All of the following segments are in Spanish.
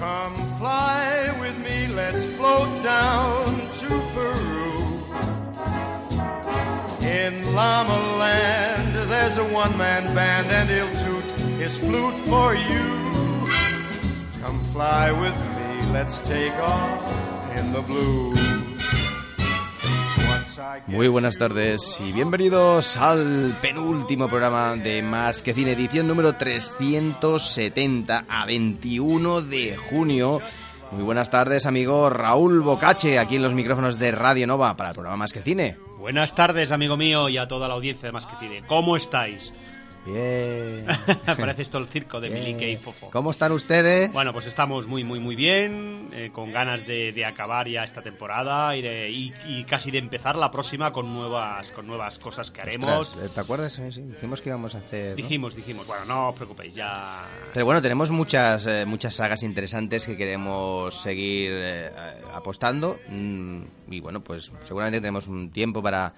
Come fly with me, let's float down to Peru. In Llama Land, there's a one man band, and he'll toot his flute for you. Come fly with me, let's take off in the blue. Muy buenas tardes y bienvenidos al penúltimo programa de Más que Cine, edición número 370 a 21 de junio. Muy buenas tardes, amigo Raúl Bocache, aquí en los micrófonos de Radio Nova para el programa Más que Cine. Buenas tardes, amigo mío, y a toda la audiencia de Más que Cine. ¿Cómo estáis? Bien. Parece esto el circo de Bien. Milique y Fofo. ¿Cómo están ustedes? Bueno, pues estamos muy, muy, muy bien, eh, con ganas de, de acabar ya esta temporada y, de, y, y casi de empezar la próxima con nuevas, con nuevas cosas que haremos. Ostras, ¿Te acuerdas? Sí, sí, dijimos que íbamos a hacer... ¿no? Dijimos, dijimos, bueno, no os preocupéis, ya... Pero bueno, tenemos muchas, eh, muchas sagas interesantes que queremos seguir eh, apostando. mm, y bueno, pues seguramente tenemos un tiempo para.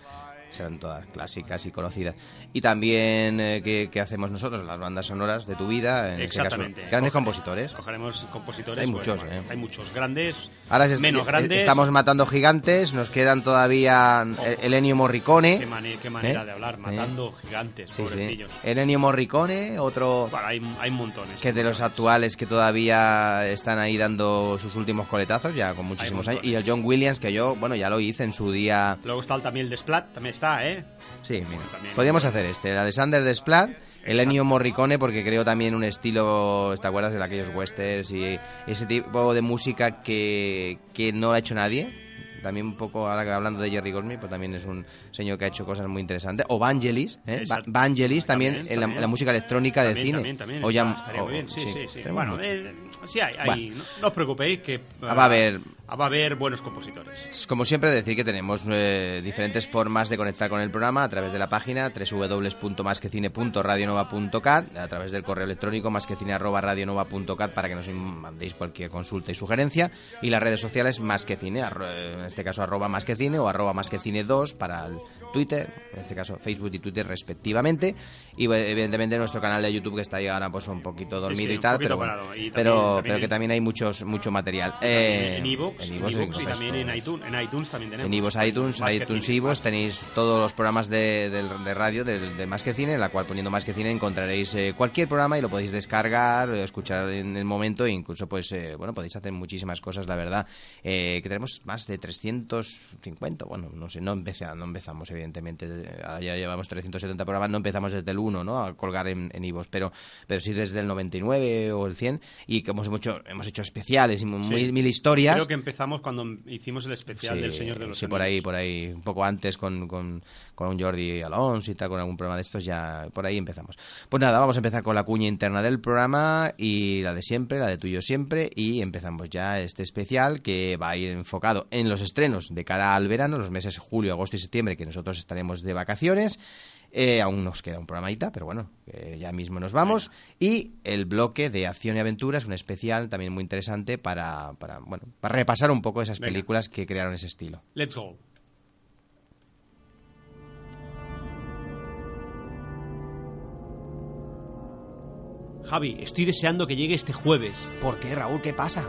Serán todas clásicas y conocidas. Y también, eh, ¿qué, qué hacemos nosotros? Las bandas sonoras de tu vida. En este caso, Exactamente. grandes Coge- compositores. Cogeremos compositores. Hay bueno, muchos, eh. Hay muchos grandes, Ahora es- menos eh, grandes. estamos matando gigantes. Nos quedan todavía eh, el Ennio Morricone. Qué, mane- qué manera ¿Eh? de hablar, ¿Eh? matando gigantes, Sí, sí. El Ennio Morricone, otro. Bueno, hay, hay montones. que de los actuales que todavía están ahí dando sus últimos coletazos, ya con muchísimos años. Y el John Williams, que yo, bueno, ya lo hice en su día. Luego está también el Desplat, también está, ¿eh? Sí, mira. Bueno, también. Podríamos hacer este, el Alexander Desplat, el Ennio Morricone, porque creo también un estilo, ¿te acuerdas de aquellos westerns y ese tipo de música que, que no lo ha hecho nadie? También un poco, ahora que hablando de Jerry Goldsmith, pues también es un señor que ha hecho cosas muy interesantes. O Vangelis, ¿eh? Vangelis también, También, en la, también. la música electrónica de También, cine. También. O está- ya- estaría o- muy bien, sí, sí, sí. tenemos Bueno, eh, sí hay, hay. Bueno. No, os preocupéis que... Ah, va a haber- ah, Va a haber buenos compositores. Como siempre, decir que tenemos eh, diferentes formas de conectar con el programa a través de la página www.masquecine.radionova.cat, a través del correo electrónico masquecine.radionova.cat para que nos mandéis cualquier consulta y sugerencia, y las redes sociales masquecine, en este caso arroba masquecine o arroba masquecine2 para el Twitter, en este caso Facebook y Twitter respectivamente, y eh, evidentemente nuestro canal de YouTube que está ahí ahora pues un poquito dormido sí, y tal, pero, bueno, parado. Y también- pero, también pero que también hay muchos mucho material. Eh, en iVoox en iVoox, iVoox y también en iTunes. En iTunes también tenemos. En iVoox, iTunes, Más iTunes iVoox tenéis todos los programas de, del- de radio del- de, Más que Cine, en la cual poniendo Más que Cine encontraréis eh, cualquier programa y lo podéis descargar, eh, escuchar en el momento e incluso pues eh, bueno podéis hacer muchísimas cosas, la verdad, eh, que tenemos más de 350, bueno, no sé, no, empeza- no empezamos evidentemente, ahora ya llevamos 370 programas, no empezamos desde el 1, ¿no? A colgar en, iVoox, pero, pero sí desde el 99 o el 100 y como hemos hecho, hemos hecho especiales y muy, Sí. mil historias. Creo que empezamos cuando hicimos el especial del Señor de los sí, por ahí, por ahí, un poco antes con, con, con Jordi Alonso y tal, con algún programa de estos, ya por ahí empezamos. Pues nada, vamos a empezar con la cuña interna del programa y la de siempre, la de tuyo siempre, y empezamos ya este especial que va a ir enfocado en los estrenos de cara al verano, los meses julio, agosto y septiembre, que nosotros estaremos de vacaciones. Eh, aún nos queda un programita, pero bueno, ya mismo nos vamos. Y el bloque de acción y aventura es un especial también muy interesante para, para, bueno, para repasar un poco esas Venga. películas que crearon ese estilo. Let's go. Javi, estoy deseando que llegue este jueves. ¿Por qué, Raúl? ¿Qué pasa?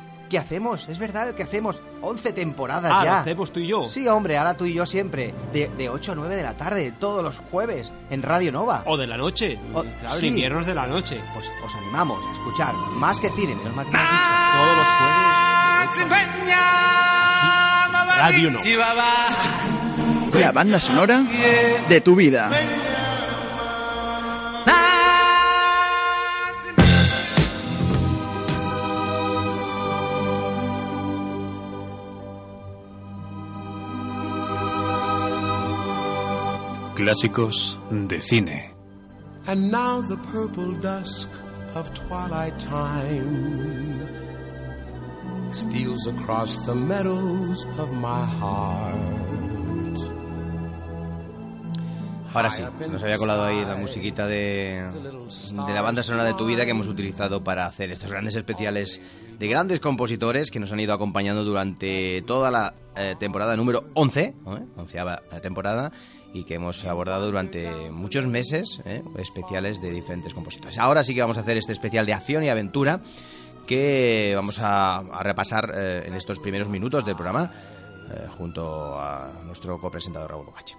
que hacemos, es verdad, el que hacemos. 11 temporadas Ah, ya. lo hacemos tú y yo. Sí, hombre, ahora tú y yo siempre. De, de 8 a 9 de la tarde, todos los jueves, en Radio Nova. O de la noche. O- claro, sí. en inviernos de la noche. Pues os animamos a escuchar más que cine, menos mal que dicho. Todos los jueves. Radio no. La banda sonora de tu vida. Clásicos de cine. And now the purple dusk of twilight time steals across the meadows of my heart. Ahora sí, nos había colado ahí la musiquita de, de la banda sonora de tu vida que hemos utilizado para hacer estos grandes especiales de grandes compositores que nos han ido acompañando durante toda la eh, temporada número 11, ¿eh? onceava temporada, y que hemos abordado durante muchos meses ¿eh? especiales de diferentes compositores. Ahora sí que vamos a hacer este especial de acción y aventura que vamos a, a repasar eh, en estos primeros minutos del programa eh, junto a nuestro copresentador Raúl Bocache.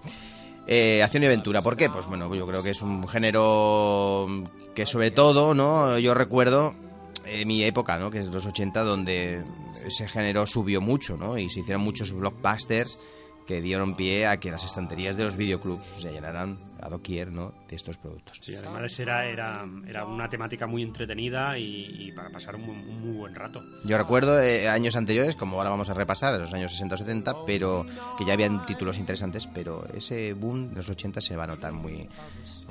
Eh, acción y aventura, ¿por qué? Pues bueno, yo creo que es un género que sobre todo, ¿no? Yo recuerdo eh, mi época, ¿no? Que es los 80, donde ese género subió mucho, ¿no? Y se hicieron muchos blockbusters que dieron pie a que las estanterías de los videoclubs se llenaran a doquier, ¿no? De estos productos. Sí, además era, era, era una temática muy entretenida y, y para pasar un, un muy buen rato. Yo recuerdo eh, años anteriores, como ahora vamos a repasar, los años 60 o 70, pero que ya habían títulos interesantes, pero ese boom de los 80 se va a notar muy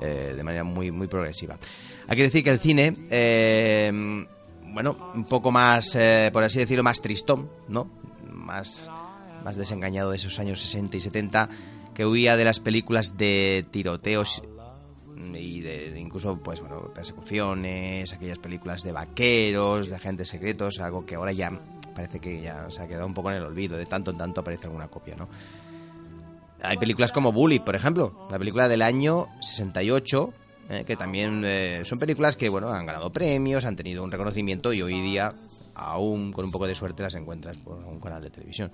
eh, de manera muy muy progresiva. Hay que decir que el cine, eh, bueno, un poco más, eh, por así decirlo, más tristón, ¿no? Más, más desengañado de esos años 60 y 70, que huía de las películas de tiroteos y de, incluso pues bueno persecuciones aquellas películas de vaqueros de agentes secretos algo que ahora ya parece que ya se ha quedado un poco en el olvido de tanto en tanto aparece alguna copia no hay películas como Bully por ejemplo la película del año 68 eh, que también eh, son películas que bueno han ganado premios han tenido un reconocimiento y hoy día aún con un poco de suerte las encuentras por un canal de televisión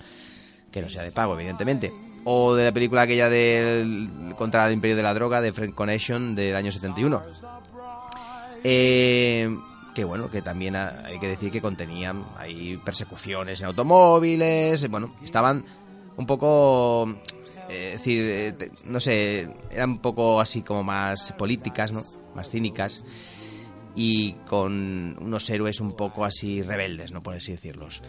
que no sea de pago, evidentemente. O de la película aquella del contra el imperio de la droga de Frank Connection del año 71. Eh, que bueno, que también ha- hay que decir que contenían hay persecuciones en automóviles, eh, bueno, estaban un poco eh, es decir, eh, no sé, eran un poco así como más políticas, ¿no? Más cínicas y con unos héroes un poco así rebeldes, ¿no? Por así decirlos.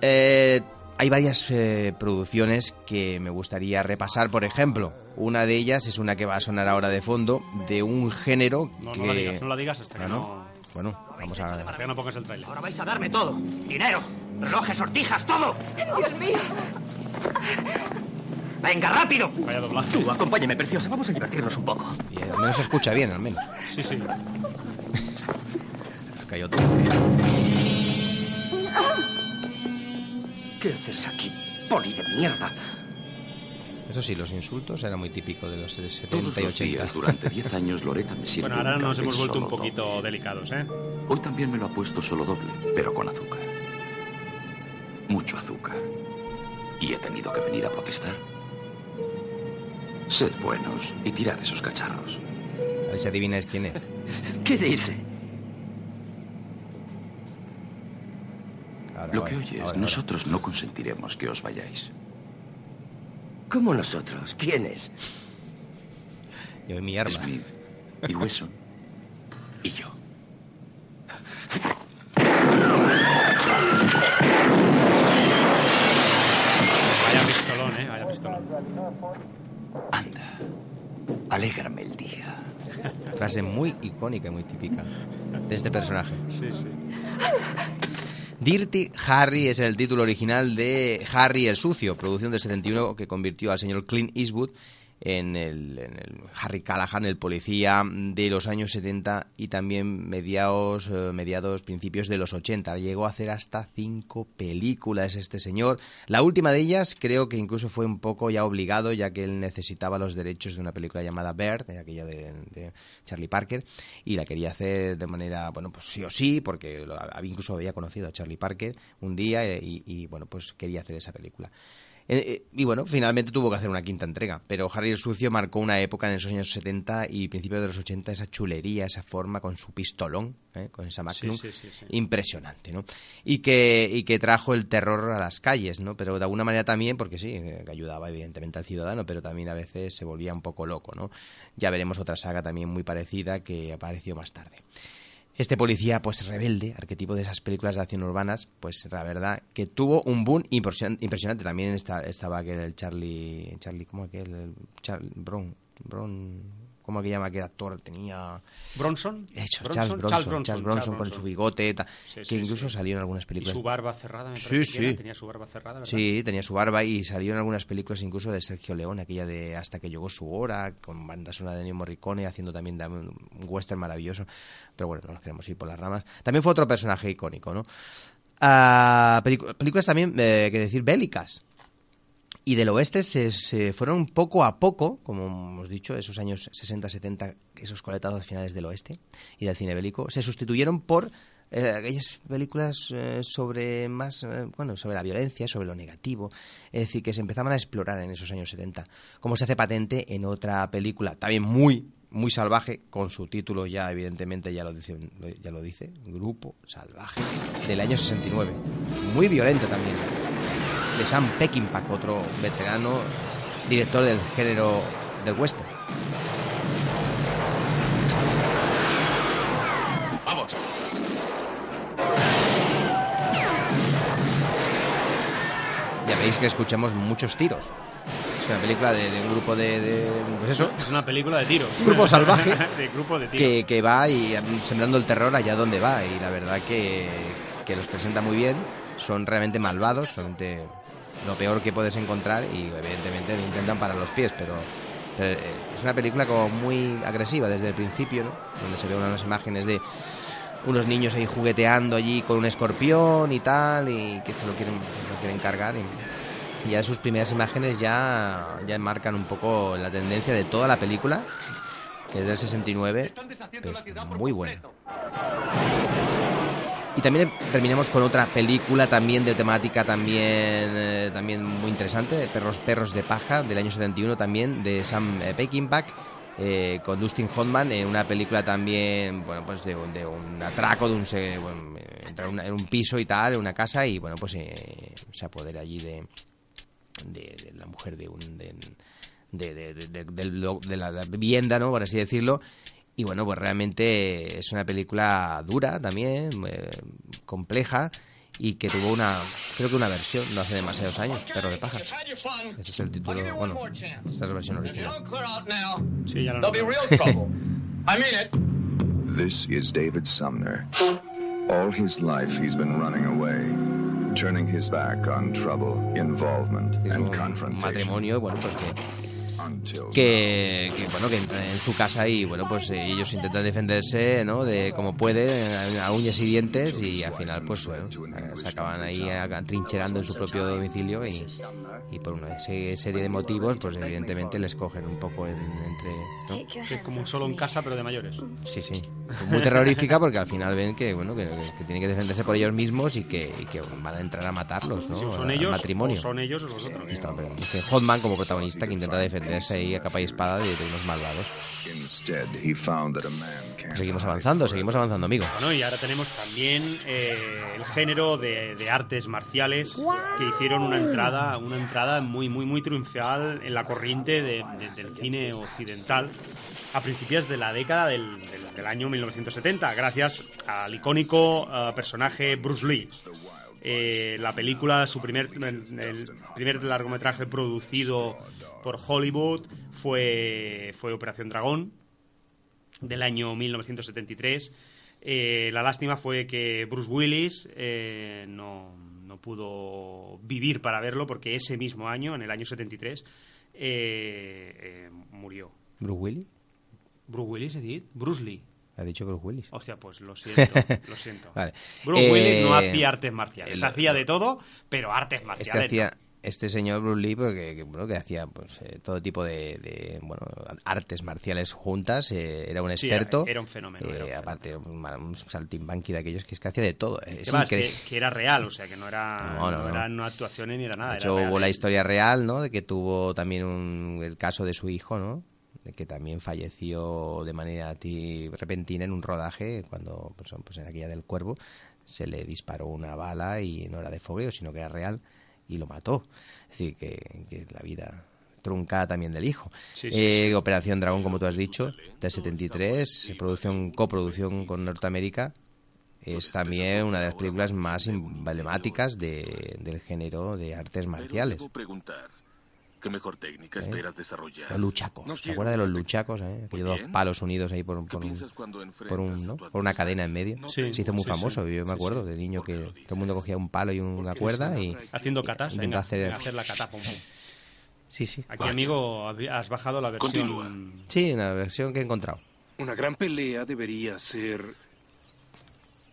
Eh, hay varias eh, producciones que me gustaría repasar, por ejemplo, una de ellas es una que va a sonar ahora de fondo, de un género No, que... no la digas, no la digas hasta que Bueno, no, bueno, vamos a... hasta que no pongas el trailer. Ahora vais a darme todo. Dinero, relojes, sortijas, todo. Dios mío. Venga, rápido. Vaya doblaje. Tú, acompáñame, preciosa. Vamos a divertirnos un poco. y al menos se escucha bien, al menos. Sí, sí. Hay otro. ¿Qué haces aquí, poli de mierda? Eso sí, los insultos eran muy típicos de los 70 Todos y los 80. días, durante 10 años, Loreta me sirve Bueno, ahora nos hemos vuelto un poquito doble. delicados, ¿eh? Hoy también me lo ha puesto solo doble, pero con azúcar. Mucho azúcar. Y he tenido que venir a protestar. Sed buenos y tirad esos cacharros. A ver si adivináis quién es. ¿Qué dice? Ahora, Lo que oyes, ahora, ahora. nosotros no consentiremos que os vayáis. ¿Cómo nosotros? ¿Quiénes? Yo y mi arma. Smith y Wesson y yo. Vaya pistolón, ¿eh? Vaya pistolón. Anda, alégrame el día. Frase muy icónica y muy típica de este personaje. Sí, sí. Dirty Harry es el título original de Harry el Sucio, producción del 71 que convirtió al señor Clint Eastwood en el, Harry Callahan, el policía de los años 70 y también mediados, eh, mediados, principios de los 80. Llegó a hacer hasta cinco películas este señor. La última de ellas creo que incluso fue un poco ya obligado, ya que él necesitaba los derechos de una película llamada Bird, aquella de, Charlie Parker, y la quería hacer de manera, bueno, pues sí o sí, porque incluso había conocido a Charlie Parker un día eh, y, bueno, pues quería hacer esa película. Eh, eh, y bueno, finalmente tuvo que hacer una quinta entrega, pero Harry el Sucio marcó una época en esos años 70 y principios de los 80, esa chulería, esa forma con su pistolón, ¿eh? con esa Magnum, sí, sí, sí. impresionante, ¿no? Y que, y que trajo el terror a las calles, ¿no? Pero de alguna manera también, porque sí, eh, que ayudaba evidentemente al ciudadano, pero también a veces se volvía un poco loco, ¿no? Ya veremos otra saga también muy parecida que apareció más tarde. Este policía, pues rebelde, arquetipo de esas películas de acción urbanas, pues la verdad que tuvo un boom impresion- impresionante. También estaba aquel el Charlie, Charlie, ¿cómo aquel? El Charlie Brown, Bron ¿Cómo que llama aquel actor? Tenía... ¿Bronson? Hecho, Bronson, Charles, Bronson, Charles Bronson, Charles Bronson Charles con su bigote, Sí, que sí, incluso sí. salió en algunas Y películas. su barba cerrada, me Sí, era. sí. Tenía su barba cerrada, ¿verdad? Sí, tenía su barba y salió en algunas películas incluso de Sergio León, aquella de Hasta que llegó su hora, con banda sonora de Ennio Morricone, haciendo también un western maravilloso. Pero bueno, no nos queremos ir por las ramas. También fue otro personaje icónico, ¿no? Pelicu- películas también, eh, que decir, bélicas. Y del oeste se, se fueron poco a poco, como hemos dicho, esos años 60-70, esos coletazos finales del oeste y del cine bélico, se sustituyeron por eh, aquellas películas eh, sobre más, eh, bueno, sobre la violencia, sobre lo negativo, es decir, que se empezaban a explorar en esos años 70, como se hace patente en otra película, también muy muy salvaje, con su título ya evidentemente ya lo dice, ya lo dice, Grupo Salvaje, del año 69. Muy violenta también de Sam Peckinpah, otro veterano director del género del western. Vamos. Ya veis que escuchamos muchos tiros. Es una película de, de un grupo de, de- pues eso, Es una película de tiros. Grupo salvaje. de grupo de tiros. que, que va y mm, sembrando el terror allá donde va y la verdad que, que los presenta muy bien. Son realmente malvados, solamente lo peor que puedes encontrar y evidentemente le intentan parar los pies, pero, pero, eh, es una película como muy agresiva desde el principio, ¿no? Donde se ven unas imágenes de unos niños ahí jugueteando allí con un escorpión y tal y que se lo quieren, lo quieren cargar y ya sus primeras imágenes ya, ya marcan un poco la tendencia de toda la película que es del 69 pero es muy buena y también terminamos con otra película también de temática también eh, también muy interesante Perros Perros de Paja del año 71 también de Sam eh, Peckinpah eh, con Dustin Hoffman en una película también bueno pues de, de un atraco de un bueno, eh, entra en un piso y tal en una casa y bueno pues eh, se apodera allí de, de, la mujer de un de, de, de- de la vivienda no por así decirlo y bueno pues realmente es una película dura también eh, compleja y que tuvo una creo que una versión no hace demasiados años perro de paja ese es el título bueno esta es la versión original Sí, ya lo There'll be noto. real trouble. I mean it. This is David Sumner. All his life he's been running away, turning his back on trouble, involvement, and confrontation. matrimonio bueno pues que que, que, bueno que entran en su casa y bueno pues eh, ellos intentan defenderse no de como pueden a, a uñas y dientes y al final pues bueno eh, se acaban ahí trincherando en su propio domicilio y, y por una se- serie de motivos pues evidentemente les cogen un poco en- entre es como un solo en casa, pero de mayores. sí sí. Muy terrorífica porque al final ven que bueno que, que tienen que defenderse por ellos mismos y que, y que van a entrar a matarlos no son ellos, matrimonio. o son ellos o los otros. Ahí está, pero este Hotman como protagonista que intenta defenderse ahí a capa y espada de, de unos malvados. Seguimos avanzando, seguimos avanzando, amigo. Bueno, y ahora tenemos también eh, el género de, de artes marciales que hicieron una entrada, una entrada muy, muy, muy triunfal en la corriente de- de- del cine occidental a principios de la década del, del- del año 1970, gracias al icónico eh, personaje Bruce Lee. Eh, la película, su primer, el, primer largometraje producido por Hollywood fue, fue Operación Dragón, del año 1973. Eh, la lástima fue que Bruce Willis eh, no, no pudo vivir para verlo porque ese mismo año, en el año 73, eh, eh, murió. ¿Bruce Willis? ¿Bruce Willis, Edith? Bruce Lee. Ha dicho Bruce Willis. Hostia, pues lo siento, lo siento. Vale. Bruce Eh, Willis no hacía artes marciales, el- hacía de todo, pero artes Este marciales. hacía este señor Bruce Lee porque que, bueno, que hacía pues eh, todo tipo de, de, bueno artes marciales juntas eh, era un Sí, era- experto era un fenómeno, era un eh, aparte era un, un saltimbanqui de aquellos que es que hacía de todo eh, es increíble que, que era real, o sea, que no era, No, no, no no. eran actuaciones ni era nada. De hecho, hubo la ¿eh? historia real, ¿no? De que tuvo también un, el caso de su hijo, ¿no? Que también falleció de manera ti- repentina en un rodaje cuando, pues, pues en aquella del cuervo, se le disparó una bala y no era de fogueo, sino que era real y lo mató. Es decir, que, que la vida truncada también del hijo. Sí, sí, Eh, Operación Dragón, como tú has dicho, del 73, producción, coproducción con Norteamérica, es también una de las películas más emblemáticas de- del género de artes marciales. ¿Qué mejor técnica ¿Eh? esperas desarrollar? Los luchacos. No ¿Se acuerda de los luchacos? Eh? Aquellos dos palos unidos ahí por, un- ¿Qué por, una cadena en medio. No Sí, Se hizo muy sí, famoso, sí. yo me acuerdo de niño que todo el mundo cogía un palo y una cuerda y... Haciendo catas, Intenta venga, hacer- venga, hacer la cata. Sí, sí. Aquí, amigo, habi- has bajado la versión... Continúa. Sí, una versión que he encontrado. Una gran pelea debería ser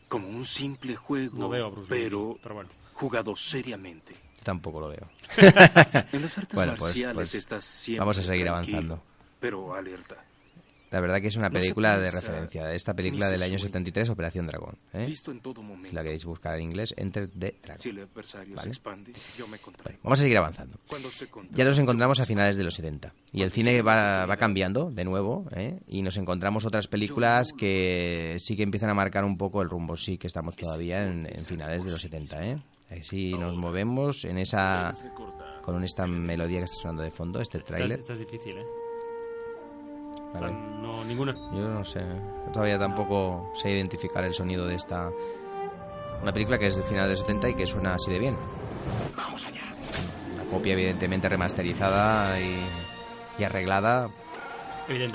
como un simple juego, No veo a Bruce Lee, pero, pero bueno. jugado seriamente. Tampoco lo veo. En las artes Bueno, pues- marciales pues estás siempre vamos a seguir avanzando. Pero alerta. La verdad que es una película de referencia. Esta película del año sueña. 73, Operación Dragón. ¿eh? Listo en todo Si momento. la queréis buscar en inglés, Enter the Dragon. Si el adversario Vale. se expande, yo me contraigo. Vamos a seguir avanzando. Cuando se contrae, Ya nos encontramos a finales de los 70 y el cine va, va cambiando de nuevo ¿eh? y nos encontramos otras películas que sí que empiezan a marcar un poco el rumbo. Sí que estamos todavía en, en finales de los 70. ¿eh? Así nos movemos en esa con esta melodía que está sonando de fondo, este tráiler. esta es difícil, ¿eh? Vale. No, ninguna... Yo no sé, todavía tampoco sé identificar el sonido de esta... Una película que es de final de los 70 y que suena así de bien. Vamos allá. Una copia evidentemente remasterizada y, y arreglada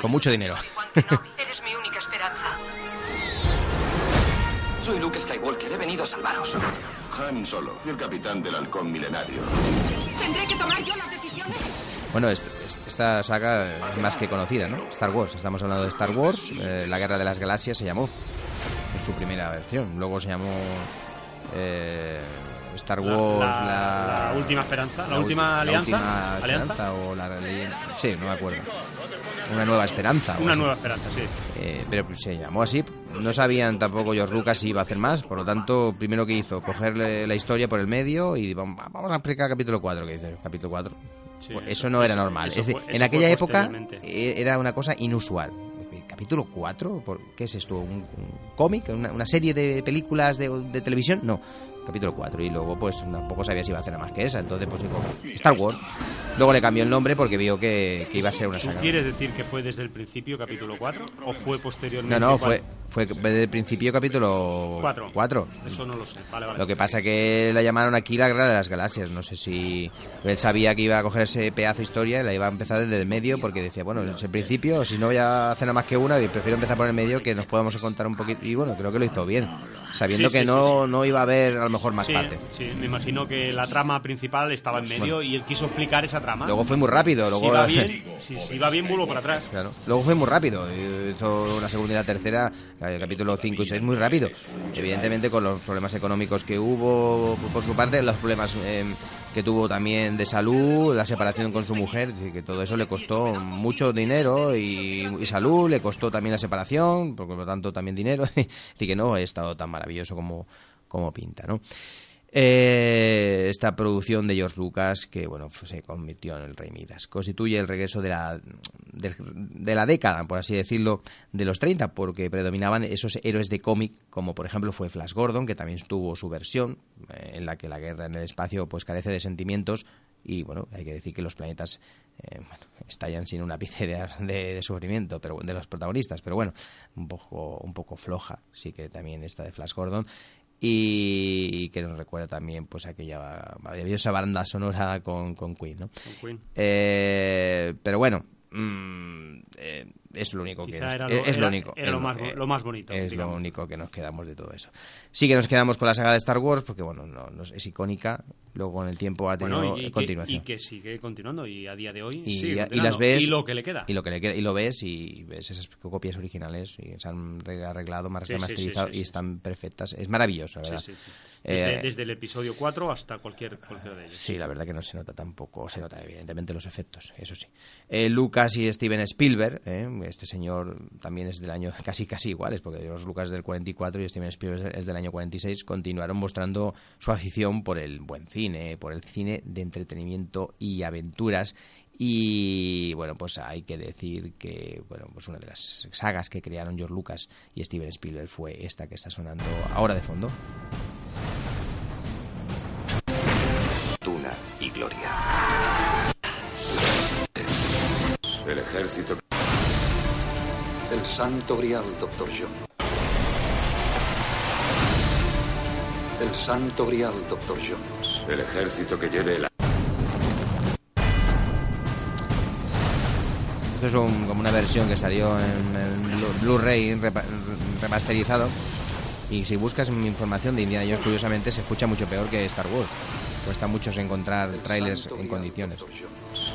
con mucho dinero. Eres mi única esperanza. Soy Luke Skywalker, he venido a salvaros. Han Solo, el capitán del halcón milenario. ¿Tendré que tomar yo las decisiones? Bueno, est- est- esta saga es más que conocida, ¿no? Star Wars. Estamos hablando de Star Wars. eh, la Guerra de las Galaxias se llamó. En su primera versión. Luego se llamó eh, Star Wars, la- la, la última esperanza, la última alianza, última alianza. o la leyenda. Sí, no me acuerdo. Una nueva esperanza. Una nueva esperanza, sí. Eh, pero se llamó así. No sabían tampoco George Lucas si iba a hacer más. Por lo tanto, primero que hizo, cogerle la historia por el medio y vamos, vamos a explicar capítulo 4. Que dice, capítulo 4. Sí, Pues eso- eso no era eso- normal. eso Es decir, fue- en aquella época eh, era una cosa inusual. ¿Capítulo 4? ¿Por- ¿Qué es esto? ¿Un, un cómic? ¿Una, una serie de películas de, de televisión? No. Capítulo 4. Y luego, pues, tampoco sabía si iba a hacer nada más que esa. Entonces, pues, dijo Star Wars. Luego le cambió el nombre porque vio que, que iba a ser una ¿Tú saga. quieres decir que fue desde el principio capítulo 4 o fue posteriormente? No, no, fue, fue desde el principio capítulo Cuatro. 4. Eso no lo sé. Vale, vale. Lo que pasa que la llamaron aquí la guerra de las galaxias. No sé si él sabía que iba a coger ese pedazo de historia y la iba a empezar desde el medio porque decía, bueno, es el principio, si no voy a hacer nada más que una, prefiero empezar por el medio que nos podamos contar un poquito. Y bueno, creo que lo hizo bien, sabiendo Sí, que sí, no, no iba a haber a lo mejor más sí, parte. sí, me imagino que la trama principal estaba en medio Bueno. y él quiso explicar esa trama. Luego fue muy rápido. Luego si va bien, si, si va bien, vuelvo para atrás. Claro. Luego fue muy rápido. Hizo la segunda y la tercera, el capítulo 5 y 6, muy rápido. Evidentemente, con los problemas económicos que hubo por su parte, los problemas eh, que tuvo también de salud, la separación con su mujer, que todo eso le costó mucho dinero y, y salud, le costó también la separación, por lo tanto también dinero. Así que no ha estado tan maravilloso como, como pinta, ¿no? Eh, esta producción de George Lucas, que bueno, se convirtió en el Rey Midas, constituye el regreso de la, de, de la década, por así decirlo, de los 30, porque predominaban esos héroes de cómic, como por ejemplo fue Flash Gordon, que también tuvo su versión, eh, en la que la guerra en el espacio pues carece de sentimientos, y bueno, hay que decir que los planetas eh, bueno, estallan sin un ápice de, de- de sufrimiento pero de los protagonistas, pero bueno, un poco, un poco floja, sí que también esta de Flash Gordon y que nos recuerda también pues aquella maravillosa banda sonora con, con Queen, ¿no? Con Queen. Eh, pero bueno, mm, eh, es lo único que nos- era es, lo- es era- lo único era lo más bo- lo más bonito, es digamos. lo único que nos quedamos de todo eso sí que nos quedamos con la saga de Star Wars porque bueno no, no- es icónica luego con el tiempo ha tenido Bueno, y, y que, continuación y que sigue continuando y a día de hoy y, sigue y continuando. las ves y lo que le queda y lo que le queda y lo ves y ves esas copias originales y se han re- arreglado más Sí, remasterizado sí, sí, y están perfectas es maravilloso la verdad sí, sí. Eh, Desde, desde el episodio 4 hasta cualquier, de ellos. Sí, la verdad que no se nota tampoco, se nota evidentemente los efectos, eso sí. Eh, Lucas y Steven Spielberg, eh, este señor también es del año casi casi iguales, porque los Lucas del 44 y Steven Spielberg es del año 46, continuaron mostrando su afición por el buen cine, por el cine de entretenimiento y aventuras. Y bueno, pues hay que decir que bueno, pues una de las sagas que crearon George Lucas y Steven Spielberg fue esta que está sonando ahora de fondo. Tuna y Gloria. El ejército. El santo grial, Doctor John. El santo grial, Doctor Jones. El ejército que lleve el... Esto es un- como una versión que salió en, en Blu- Blu-ray repa- remasterizado. Y si buscas información de Indiana Jones, curiosamente se escucha mucho peor que Star Wars. Cuesta mucho encontrar trailers en condiciones.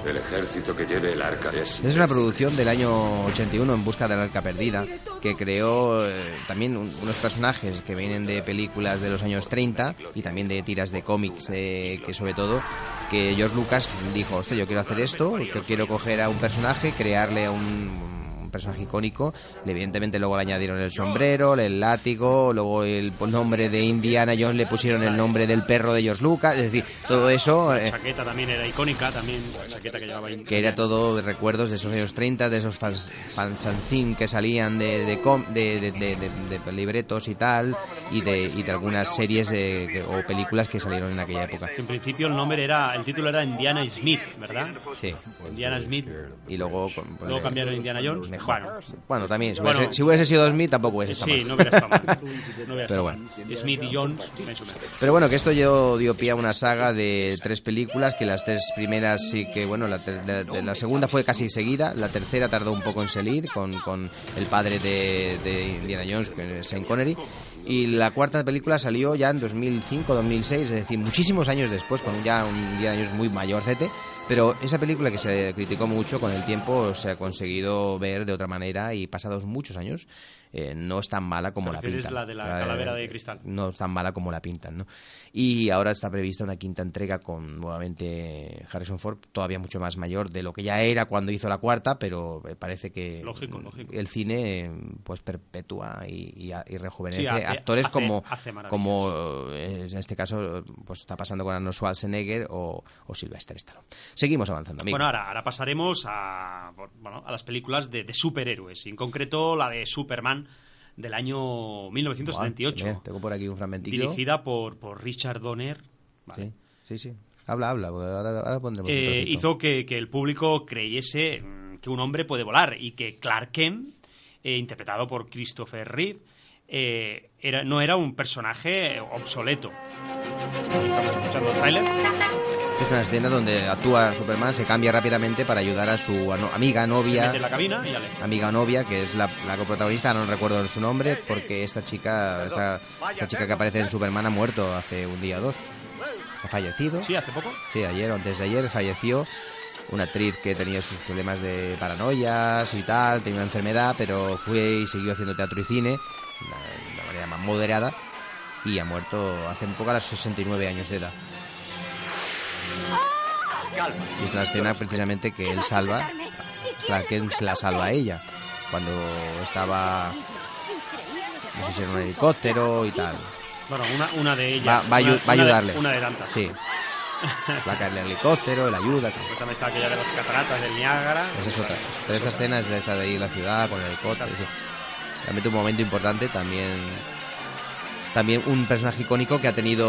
El ejército que lleve el arca es... Es una producción del año 81 en busca del arca perdida, que creó eh, también un- unos personajes que vienen de películas de los años 30 y también de tiras de cómics, eh, que sobre todo que George Lucas dijo, hostia, yo quiero hacer esto, que quiero coger a un personaje, crearle a un, un personaje icónico, evidentemente luego le añadieron el sombrero, el látigo, luego el nombre de Indiana Jones le pusieron el nombre del perro de George Lucas, es decir, todo eso... La eh, chaqueta también era icónica, también la chaqueta que llevaba que era todo de recuerdos de esos años 30, de esos fans- fan- fanzine que salían de, libretos y tal, y de, y de algunas series de- que- o películas que salieron en aquella época. En principio el nombre era, el título era Indiana Smith, ¿verdad? Sí. Indiana Smith. Y luego... pues, Luego cambiaron Indiana Jones. Mejor. Bueno, Bueno, también, si, Bueno. hubiese, si hubiese sido 2000 tampoco hubiese estado sí, mal. no hubiera estado mal. No hubiera Pero bueno. Smith y Jones, Pero bueno, que esto dio, dio pie a una saga de tres películas, que las tres primeras sí que, bueno, la, ter- de- de- la segunda fue casi seguida, la tercera tardó un poco en salir con, con el padre de, de Indiana Jones, Sean Connery, y la cuarta película salió ya en 2005, 2006, es decir, muchísimos años después, con ya un Indiana Jones muy mayorcete, pero esa película que se criticó mucho con el tiempo se ha conseguido ver de otra manera y pasados muchos años eh, no es tan mala como ¿Te la pintan. la de la Eh, calavera de cristal? No es tan mala como la pintan, ¿no? Y ahora está prevista una quinta entrega con nuevamente Harrison Ford, todavía mucho más mayor de lo que ya era cuando hizo la cuarta, pero eh, parece que Lógico, lógico. el cine pues perpetúa y, y a- y rejuvenece Sí, hace- actores hace- como, hace como en este caso pues está pasando con Arnold Schwarzenegger o, o Sylvester Stallone. Seguimos avanzando, amigo. Bueno, ahora, ahora pasaremos a, bueno, a las películas de, de superhéroes, en concreto la de Superman del año 1978, Buah, mira, tengo por aquí un fragmentillo. dirigida por, por Richard Donner. Vale. Sí, sí, sí. Habla, habla, porque ahora, ahora pondremos un Eh, hizo que, que el público creyese mm, que un hombre puede volar y que Clark Kent, eh, interpretado por Christopher Reeve, eh, era, no era un personaje obsoleto. Estamos escuchando el tráiler. Es una escena donde actúa Superman, se cambia rápidamente para ayudar a su amiga, Se novia, mete en la cabina y ya le... amiga novia, que es la, la coprotagonista, no recuerdo su nombre, porque esta chica, esta, esta chica que aparece en Superman ha muerto hace un día o dos. Ha fallecido. Sí, hace poco. Sí, ayer o antes de ayer falleció. Una actriz que tenía sus problemas de paranoias y tal, tenía una enfermedad, pero fue y siguió haciendo teatro y cine de una manera más moderada y ha muerto hace un poco a los 69 años de edad. Y es la escena precisamente que él salva, Clark Kent se la salva a ella, cuando estaba, no sé si era un helicóptero y tal. Bueno, una, una de ellas. Va, va a ayu- una- va a una de- ayudarle. Una de, tantas. Sí. Va a caer el helicóptero, él ayuda. Pues también está aquella de las cataratas del Niágara. Esa es otra. Pero esta escena es de esta de ahí la ciudad con el helicóptero. sí. Realmente un momento importante también. También un personaje icónico que ha tenido.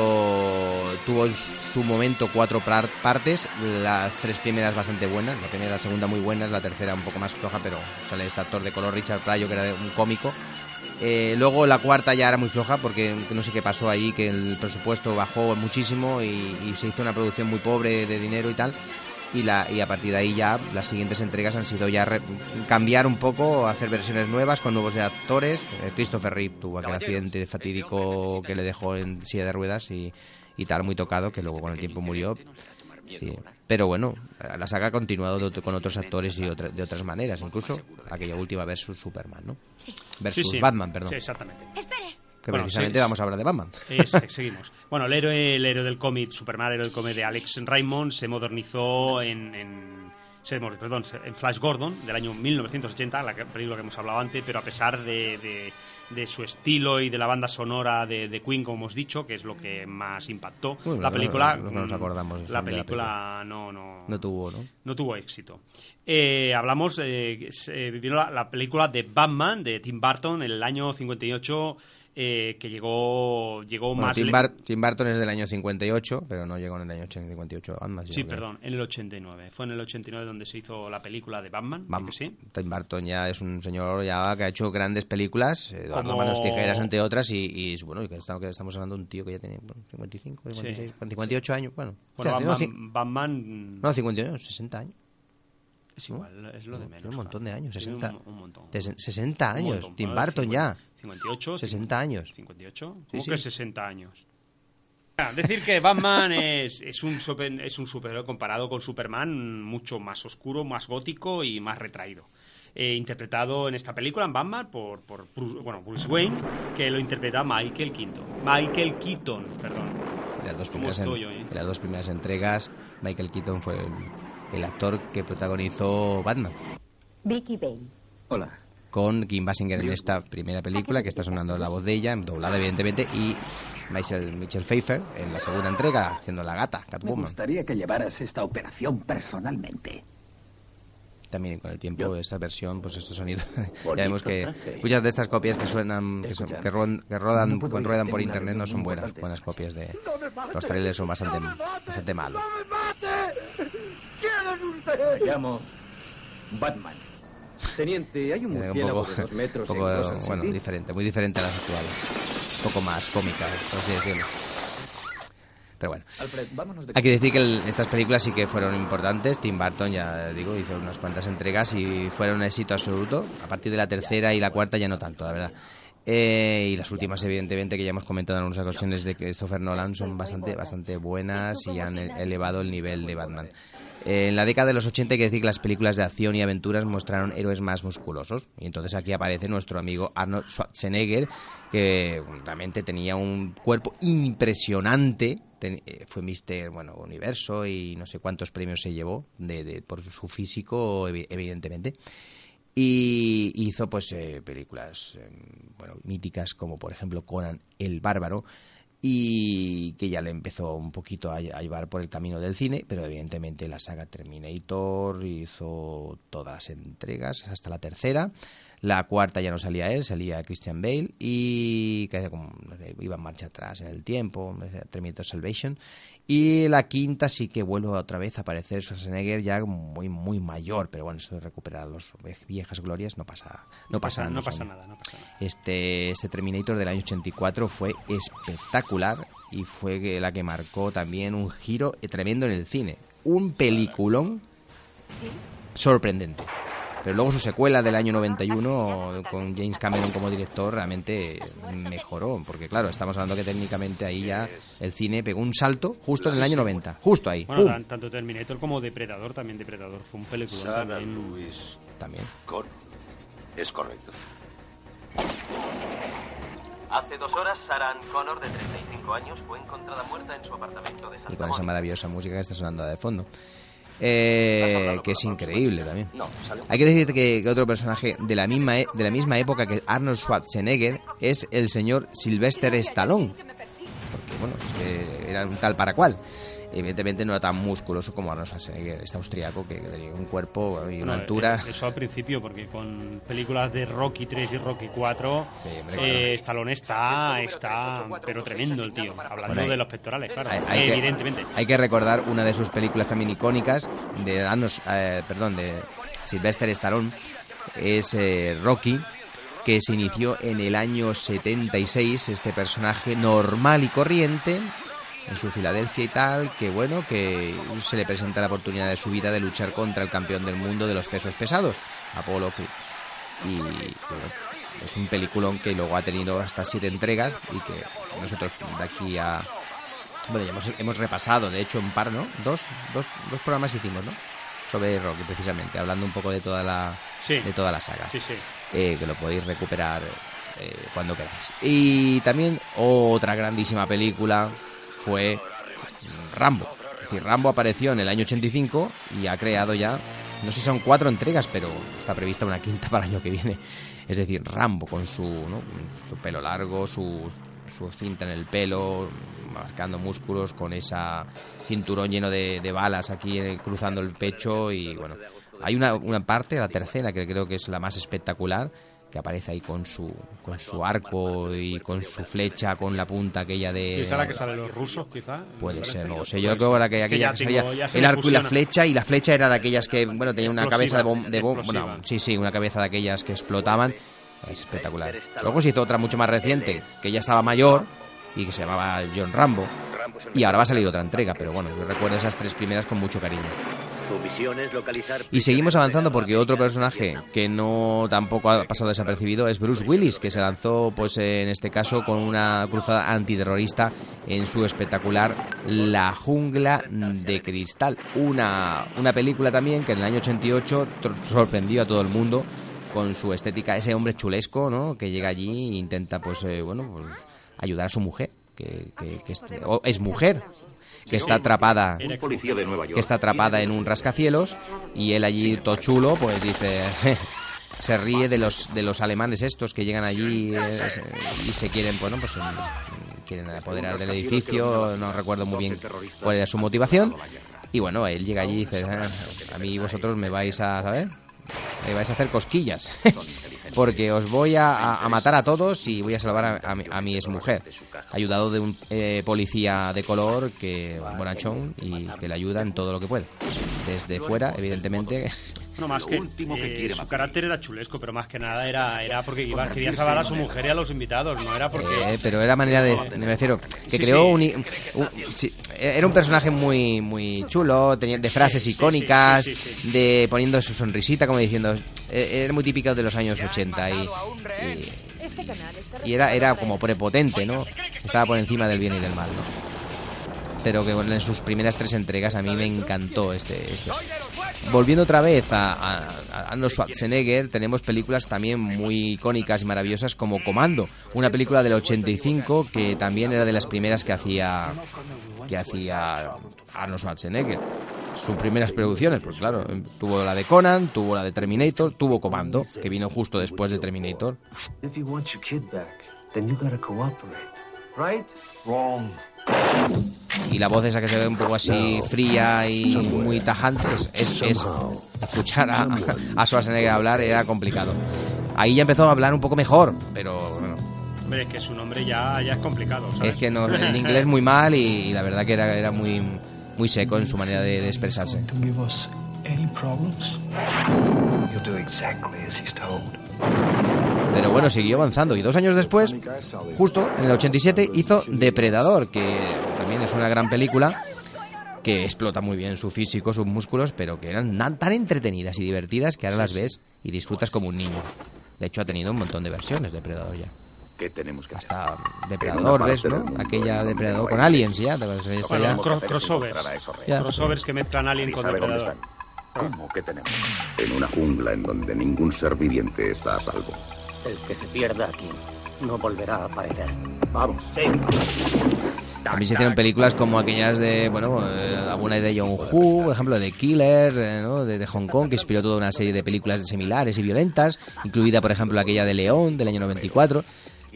Tuvo en su momento cuatro par- partes. Las tres primeras bastante buenas. La primera y la segunda muy buenas. La tercera un poco más floja, pero sale este actor de color Richard Pryor, que era un cómico. Eh, luego la cuarta ya era muy floja porque no sé qué pasó ahí, que el presupuesto bajó muchísimo y se hizo una producción muy pobre de dinero y tal. Y, la, y a partir de ahí ya las siguientes entregas han sido ya re- cambiar un poco, hacer versiones nuevas con nuevos actores. Eh, Christopher Reeve tuvo aquel accidente fatídico que le dejó en silla de ruedas y, y tal, muy tocado, que luego con el tiempo murió. Sí. Pero bueno, la saga ha continuado de otro- con otros actores y otra- de otras maneras, incluso aquella última versus Superman, ¿no? Versus Sí, sí. Batman, perdón. Sí, exactamente. Que Bueno, precisamente vamos a hablar de Batman. Seguimos. Bueno, el héroe, el héroe del cómic, Superman, el héroe del cómic de Alex Raymond, se modernizó en, en- se perdón, en Flash Gordon del año 1980, la película que hemos hablado antes, pero a pesar de, de- de su estilo y de la banda sonora de, de Queen, como hemos dicho, que es lo que más impactó, Bueno, la película, no- nos acordamos la película no, no, No tuvo, ¿no? no tuvo éxito. Eh, hablamos, eh, vino la, la película de Batman de Tim Burton en el año 58 eh, que llegó llegó Bueno, más Tim, Bar- Tim Burton es del año 58, pero no llegó en el año 58 Batman. Sí, perdón, en el 89. Fue en el 89 donde se hizo la película de Batman. Batman. que sí. Tim Burton ya es un señor ya que ha hecho grandes películas, eh, Como- Manos Tijeras entre otras, y, y, bueno, y que estamos, que estamos hablando de un tío que ya tiene bueno, 55, 56, 58 años, bueno. Bueno, no, Batman, cin- Batman- no, 59, 60 años. Es igual, es lo de menos. Un montón de años, Sí, 60. un- un montón. Des- 60 Un años, montón, Tim. Burton ya. 58. 60 años. 58. Sí, ¿Cómo sí. que 60 años? Decir que Batman es, es un super, es un superhéroe comparado con Superman mucho más oscuro, más gótico y más retraído. Eh, interpretado en esta película, en Batman, por, por Bruce, bueno, Bruce Wayne, que lo interpreta Michael Keaton. Michael Keaton, perdón. En las dos ¿Cómo primeras, en- estoy hoy, eh? en las dos primeras entregas, Michael Keaton fue el, el actor que protagonizó Batman. Vicky Bane. Hola. Con Kim Basinger en esta primera película, que está sonando la voz de ella, doblada evidentemente, y Michelle, Michelle Pfeiffer en la segunda entrega, haciendo la gata, Me Catwoman. gustaría que llevaras esta operación personalmente. También con el tiempo, esta versión, pues estos sonidos. ya vemos que traje. muchas de estas copias que suenan, que, son- que, ron- que rodan, no ir, ruedan por internet no son buenas, buenas copias de. me Los trailers son bastante, no me bastante malos. ¿Quién es usted? Me llamo Batman. Teniente, hay un Eh, un poco, de dos metros poco, en bueno, diferente, muy diferente a las actuales. Un poco más cómica, por así decirlo. Pero bueno. Alfred, vámonos de Hay que decir que el- estas películas sí que fueron importantes. Tim Burton, ya digo, hizo unas cuantas entregas y fueron un éxito absoluto. A partir de la tercera y la cuarta ya no tanto, la verdad. Eh, y las últimas, evidentemente, que ya hemos comentado en algunas ocasiones de Christopher Nolan, son bastante, bastante buenas y han e- elevado el nivel de Batman. Eh, en la década de los 80 hay que decir que las películas de acción y aventuras mostraron héroes más musculosos. Y entonces aquí aparece nuestro amigo Arnold Schwarzenegger, que realmente tenía un cuerpo impresionante. Ten- eh, fue Mister bueno, Universo y no sé cuántos premios se llevó de, de- por su físico, evi- evidentemente. Y hizo pues eh, películas eh, bueno, míticas como por ejemplo Conan el Bárbaro y que ya le empezó un poquito a, llevar por el camino del cine, pero evidentemente la saga Terminator hizo todas las entregas hasta la tercera. La cuarta ya no salía él, salía Christian Bale y que iba en marcha atrás en el tiempo, Terminator Salvation. Y la quinta sí que vuelve otra vez a aparecer Schwarzenegger ya muy muy mayor, pero bueno, eso de recuperar las viejas glorias no pasa no, No pasa- pasa, no no pasa sé. nada, no pasa nada. Este, este Terminator del año 84 fue espectacular y fue la que marcó también un giro tremendo en el cine. Un peliculón sorprendente. Pero luego su secuela del año 91 con James Cameron como director realmente mejoró, porque claro, estamos hablando que técnicamente ahí ya el cine pegó un salto justo en el año 90, justo ahí. Bueno, tanto Terminator como Depredador, también Depredador. Fue un película Sarah también. También. Connor. Es correcto. Hace dos horas, Sarah Ann Connor, de 35 años, fue encontrada muerta en su apartamento de Y Santa con esa maravillosa música que está sonando de fondo. Eh, que es increíble también. Hay que decir que, que otro personaje de la misma e- de la misma época que Arnold Schwarzenegger es el señor Sylvester Stallone. Bueno, es que era un tal para cual. Evidentemente no era tan musculoso como Arnold Schwarzenegger, este austriaco que tenía un cuerpo y una Bueno, altura. eh, Eso al principio, porque con películas de Rocky 3 y Rocky 4, hombre, eh. Stallone está, está, pero tremendo el tío. Hablando de los pectorales, claro. Hay, hay que, evidentemente. hay que recordar una de sus películas también icónicas de Arnold, eh, perdón, de Sylvester Stallone, es eh, Rocky, que se inició en el año 76, este personaje normal y corriente en su Filadelfia y tal, que bueno, que se le presenta la oportunidad de su vida de luchar contra el campeón del mundo de los pesos pesados, Apolo Creed. Y, bueno, es un peliculón que luego ha tenido hasta siete entregas y que nosotros de aquí a... Bueno, ya hemos, hemos repasado, de hecho, un par, ¿no? Dos, dos, dos programas hicimos, ¿no? Sobre Rocky, precisamente, hablando un poco de toda la, Sí. de toda la saga. Sí, sí. Eh, que lo podéis recuperar eh, cuando queráis. Y también otra grandísima película fue Rambo. Es decir, Rambo apareció en el año 85 y ha creado ya, no sé si son cuatro entregas, pero está prevista una quinta para el año que viene. Es decir, Rambo con su, ¿no? Su pelo largo, su, su cinta en el pelo, marcando músculos, con esa cinturón lleno de, de balas aquí eh, cruzando el pecho y bueno. Hay una, una parte, la tercera, que creo que es la más espectacular, que aparece ahí con su, con su arco y con su flecha, con la punta aquella de... ¿Esa es la que sale los rusos, quizá? Puede ser, no sé. Yo creo que era que Que aquella ya que salía el arco y la flecha, y la flecha era de aquellas que, bueno, tenía una cabeza de, bom- de bom- Explosiva. bueno, sí, sí, una cabeza de aquellas que explotaban. Es espectacular. Luego se hizo otra mucho más reciente, que ya estaba mayor, y que se llamaba John Rambo. Y ahora va a salir otra entrega, pero bueno, yo recuerdo esas tres primeras con mucho cariño. Y seguimos avanzando porque otro personaje que no tampoco ha pasado desapercibido es Bruce Willis, que se lanzó, pues en este caso, con una cruzada antiterrorista en su espectacular La jungla de cristal. Una, una película también que en el año 88 sorprendió a todo el mundo con su estética, ese hombre chulesco, ¿no? Que llega allí e intenta, pues, eh, bueno, pues ayudar a su mujer que, es mujer que está atrapada que está atrapada en un rascacielos y él allí todo chulo pues dice se ríe de los de los alemanes estos que llegan allí y se quieren bueno pues quieren apoderar del edificio no recuerdo muy bien cuál era su motivación y bueno él llega allí y dice ah, a mí vosotros me vais a saber me vais a hacer cosquillas. Porque os voy a, matar a todos y voy a salvar a, mi, a mi exmujer, ayudado de un eh, policía de color que bonachón y que le ayuda en todo lo que puede. Desde fuera, evidentemente, no, más que, eh, su carácter era chulesco, pero más que nada era, era porque iba, quería salvar a su mujer y a los invitados, no era porque... Eh, pero era manera de... Me refiero, que creó un... era un personaje muy muy chulo, tenía de frases icónicas, de poniendo su sonrisita como diciendo... Eh, era muy típico de los años 80 y, y, era, era como prepotente, ¿no? Estaba por encima del bien y del mal, ¿no? Pero que en sus primeras tres entregas a mí me encantó este, este. Volviendo otra vez a, a, Arnold Schwarzenegger, tenemos películas también muy icónicas y maravillosas como Comando, una película del 85 que también era de las primeras que hacía que hacía Arnold Schwarzenegger. Sus primeras producciones, pues claro, tuvo la de Conan, tuvo la de Terminator, tuvo Comando, que vino justo después de Terminator. Right? Wrong. Y la voz esa que se ve un poco así fría y muy tajante, es, es, escuchar a, a Schwarzenegger hablar era complicado. Ahí ya empezó a hablar un poco mejor, pero bueno. Hombre, es que su nombre ya, ya es complicado. Es que no, en inglés muy mal y, la verdad que era, era muy, muy seco en su manera de, de expresarse. Pero bueno, siguió avanzando y dos años después, justo en el 87, hizo Depredador, que también es una gran película que explota muy bien su físico, sus músculos, pero que eran tan entretenidas y divertidas que ahora las ves y disfrutas como un niño. De hecho, ha tenido un montón de versiones Depredador ya. ¿Qué tenemos que Hasta Depredador, ¿ves, no? Aquella Depredador con Aliens ya. crossovers. Crossovers que mezclan Alien con Depredador. ¿Cómo que tenemos? En una jungla en donde ningún ser viviente está a salvo. El que se pierda aquí no volverá a aparecer. Vamos. También se hicieron películas como aquellas de, bueno, eh, alguna de John Woo, por ejemplo, de Killer, eh, ¿no? de, Hong Kong, que inspiró toda una serie de películas similares y violentas, incluida, por ejemplo, aquella de León, del año 94.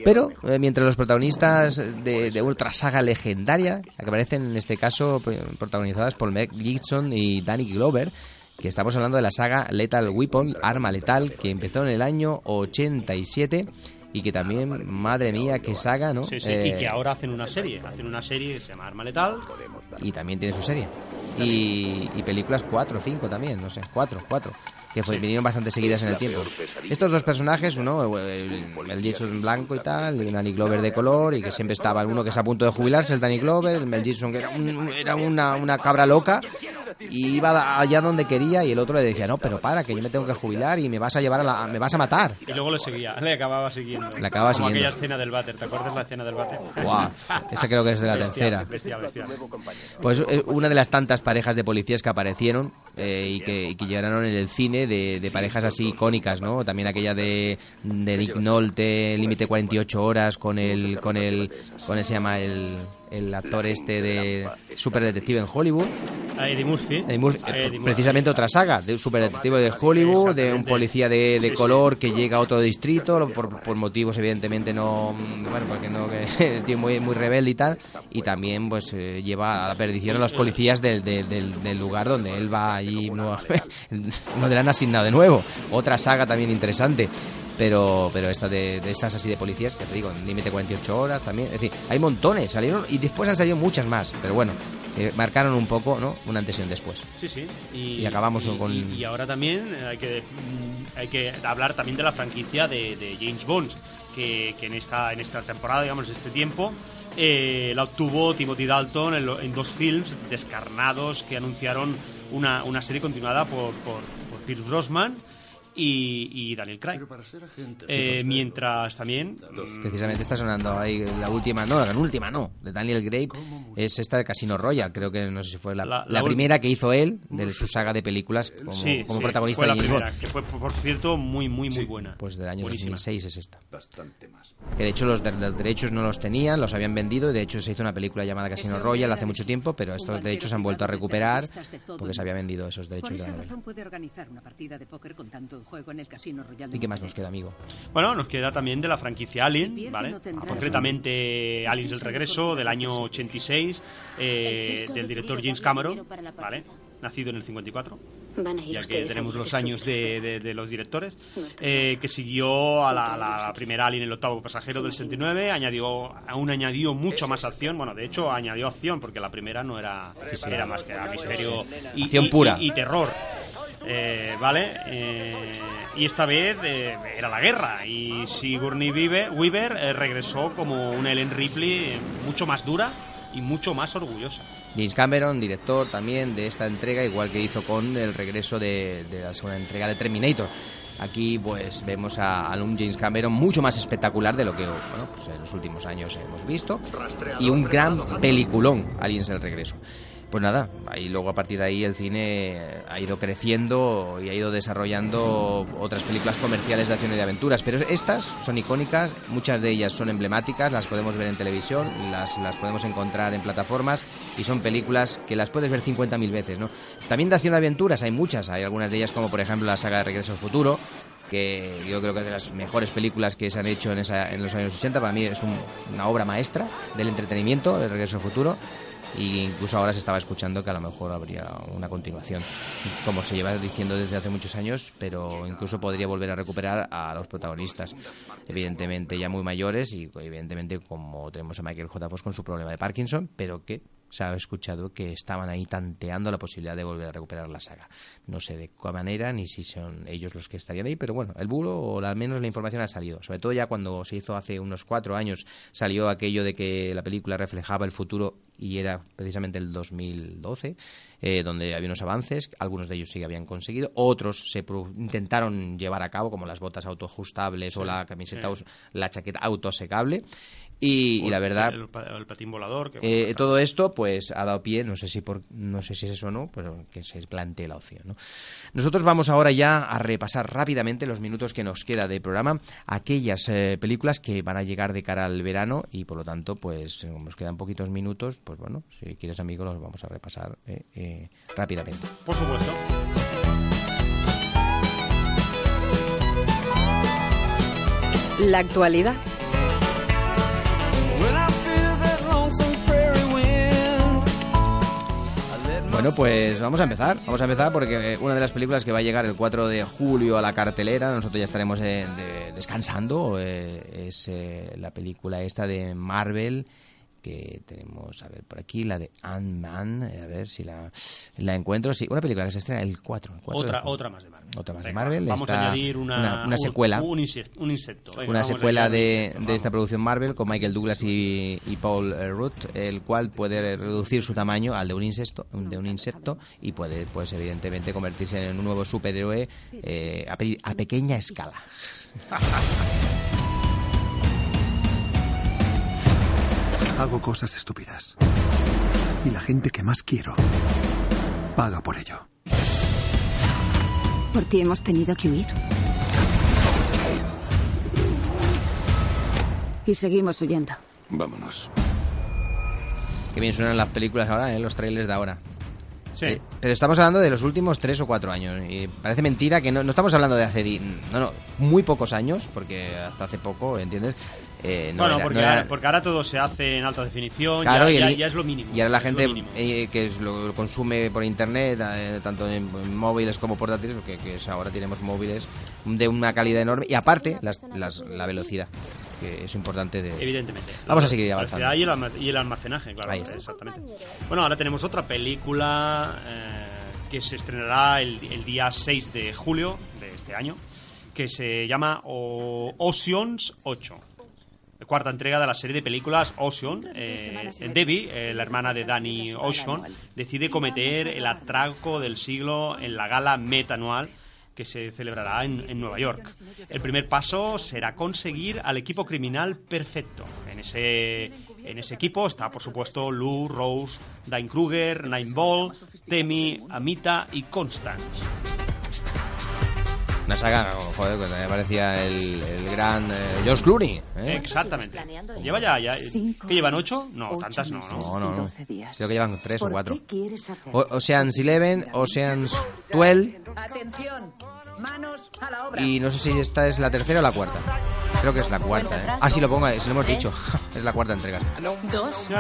Pero eh, mientras los protagonistas de, de, otra saga legendaria, que aparecen en este caso protagonizadas por Meg Gibson y Danny Glover, que estamos hablando de la saga Lethal Weapon, Arma Letal, que empezó en el año 87 y que también, madre mía, qué saga, ¿no? Sí, sí, y que eh, ahora hacen una serie, hacen una serie que se llama Arma Letal. Y también tiene su serie. Y, y películas 4 5 también, no sé, 4, 4 que fue, vinieron bastante seguidas en el tiempo. Estos dos personajes, uno, el, Mel Gibson blanco y tal, y Danny Glover de color, y que siempre estaba uno que es a punto de jubilarse, el Danny Glover, el Mel Gibson que era, era una, una cabra loca, y iba allá donde quería y el otro le decía, no, pero para, que yo me tengo que jubilar y me vas a llevar a la, me vas a matar. Y luego le seguía, le acababa siguiendo. Le acababa Como siguiendo. aquella escena del váter, ¿te acuerdas la escena del váter? Guau, esa creo que es de la tercera. Bestia, bestia. Pues eh, una de las tantas parejas de policías que aparecieron eh, y, que, y, que, llegaron en el cine de, de, parejas así icónicas, ¿no? También aquella de, de Nick Nolte, Límite 48 horas, con el, con el, con el, se llama el el actor este de Super Detective en Hollywood. Eddie Murphy. Eddie Murphy Eddie precisamente otra saga de Super Detective de Hollywood, de un policía de, de color que llega a otro distrito por, por, motivos evidentemente no, bueno, porque no, que tío muy, muy rebelde y tal, y también pues eh, lleva a la perdición a los policías del, del, del, del lugar donde él va allí, no, no le han asignado de nuevo. Otra saga también interesante. Pero pero esta de, de estas así de policías, ya te digo, límite 48 horas también, es decir, hay montones, salieron y después han salido muchas más, pero bueno, eh, marcaron un poco, ¿no? Un antes y un después. Sí, sí. Y, acabamos con... Y, ahora también hay que, mm, hay que hablar también de la franquicia de, de James Bond, que, que, en, esta, en esta temporada, digamos, este tiempo, eh, la obtuvo Timothy Dalton en, lo, en, dos films descarnados que anunciaron una, una serie continuada por, por, por Pierce Brosnan y, y Daniel Craig. Eh, mientras también... Precisamente está sonando ahí la última, no, la última no, de Daniel Craig, es esta de Casino Royale, creo que no sé si fue la, la, la, la primera que hizo él de su saga de películas como, sí, como sí, protagonista. Fue la primera, que fue, por cierto, muy, muy, muy buena. Pues del año Buenísima. 2006 es esta. Bastante más. Que de hecho los, de, los derechos no los tenían, los habían vendido, y de hecho se hizo una película llamada Casino Royale hace mucho tiempo, pero estos derechos se han vuelto a recuperar porque se había vendido esos derechos. Por esa razón puede organizar una partida de póker con tanto juego en el Casino Royal ¿Y qué más nos queda, amigo? Bueno, nos queda también de la franquicia Alien, ¿vale? Concretamente Aliens el Regreso, del año 86, eh, del director James Cameron, ¿vale? Nacido en el 54, ya que tenemos los años de, de, de los directores, eh, que siguió a la, a la, primera Alien, el octavo pasajero del 69, añadió, aún añadió mucho más acción, bueno, de hecho añadió acción, porque la primera no era, Sí, sí. era más que era misterio y, Acción y- pura. y- y terror. Eh, ¿Vale? Eh, y esta vez eh, era la guerra. Y Sigourney Weaver, Weaver eh, regresó como una Ellen Ripley mucho más dura y mucho más orgullosa. James Cameron, director también de esta entrega, igual que hizo con el regreso de, la segunda entrega de Terminator. Aquí pues vemos a, a un James Cameron mucho más espectacular de lo que bueno, pues, en los últimos años hemos visto y un gran peliculón, Aliens el regreso. Pues nada, ahí luego a partir de ahí el cine ha ido creciendo y ha ido desarrollando otras películas comerciales de acción y de aventuras, pero estas son icónicas, muchas de ellas son emblemáticas, las podemos ver en televisión, las, las podemos encontrar en plataformas y son películas que las puedes ver 50.000 veces, ¿no? También de acción y aventuras hay muchas, hay algunas de ellas como por ejemplo la saga de Regreso al Futuro, que yo creo que es de las mejores películas que se han hecho en, esa, en los años 80. Para mí es un- una obra maestra del entretenimiento, el Regreso al Futuro. Y incluso ahora se estaba escuchando que a lo mejor habría una continuación, como se lleva diciendo desde hace muchos años, pero incluso podría volver a recuperar a los protagonistas, evidentemente ya muy mayores y evidentemente como tenemos a Michael J. Fox con su problema de Parkinson, pero que se ha escuchado que estaban ahí tanteando la posibilidad de volver a recuperar la saga. No sé de qué manera ni si son ellos los que estarían ahí, pero bueno, el bulo o al menos la información ha salido. Sobre todo ya cuando se hizo hace unos cuatro años salió aquello de que la película reflejaba el futuro y era precisamente el 2012, eh, donde había unos avances, algunos de ellos sí que habían conseguido, otros se pro- intentaron llevar a cabo, como las botas autoajustables Sí, o la camiseta, sí. la chaqueta autosecable. Y, y la verdad, El, pa- el patín volador. Que, eh, todo esto pues ha dado pie, no sé si por, no sé si es eso o no, pero que se plantee la opción. ¿no? Nosotros vamos ahora ya a repasar rápidamente los minutos que nos queda de programa, aquellas eh, películas que van a llegar de cara al verano y por lo tanto pues como nos quedan poquitos minutos, pues bueno, si quieres amigo los vamos a repasar eh, eh, rápidamente. Por supuesto. La actualidad. Bueno, pues vamos a empezar. Vamos a empezar porque una de las películas que va a llegar el 4 de julio a la cartelera, nosotros ya estaremos eh, de- descansando, eh, es eh, la película esta de Marvel que tenemos, a ver, por aquí, la de Ant-Man, eh, a ver si la, la encuentro. Sí, una película que se estrena el 4. el 4 de Otra, otra más de Marvel. Otra más de Venga, Marvel. Vamos está a añadir una, una, una un- secuela. Un, insecto. Un insecto. Venga, una secuela un de, insecto, de esta producción Marvel con Michael Douglas y, y Paul eh, Rudd, el cual puede reducir su tamaño al de un insecto, de un insecto y puede, pues evidentemente, convertirse en un nuevo superhéroe eh, a, a pequeña escala. Hago cosas estúpidas. Y la gente que más quiero paga por ello. Por ti hemos tenido que huir. Y seguimos huyendo. Vámonos. Que bien suenan las películas ahora, ¿eh? los trailers de ahora. Sí. Eh, pero estamos hablando de los últimos tres o cuatro años. Y parece mentira que no, no estamos hablando de hace. No, no, muy pocos años, porque hasta hace poco, ¿entiendes? Eh, no bueno, era- porque, no era- ahora, porque ahora todo se hace en alta definición. Claro, ya, es lo mínimo. Y ahora la gente eh, que es lo, lo consume por internet, eh, tanto en, en móviles como portátiles, porque que es ahora tenemos móviles de una calidad enorme y aparte las- las- la velocidad, que es importante de... Evidentemente. Vamos La a seguir avanzando. Y el, y el almacenaje, claro. Ahí está. Exactamente. Bueno, ahora tenemos otra película eh, que se estrenará el, el día 6 de julio de este año, que se llama O- Oceans 8. La cuarta entrega de la serie de películas Ocean. Eh, Debbie, eh, la hermana de Danny Ocean, decide cometer el atraco del siglo en la gala Met anual que se celebrará en, Nueva York. El primer paso será conseguir al equipo criminal perfecto. En ese, en ese equipo está, por supuesto, Lou, Rose, Dine Kruger, Nine Ball, Temi, Amita y Constance. Una saga, no, joder, que me parecía el, el gran eh, George Clooney. ¿eh? Exactamente. Lleva ya, ya. ¿Qué llevan ocho? No, tantas no, ¿no? No. Creo que llevan tres o cuatro. O- Oceans Eleven, Oceans 12 Atención, manos a la obra. y no sé si esta es la tercera o la cuarta. Creo que es la cuarta. ¿eh? Ah, sí, lo pongo, ahí, se lo hemos dicho. es la cuarta entrega. Dos.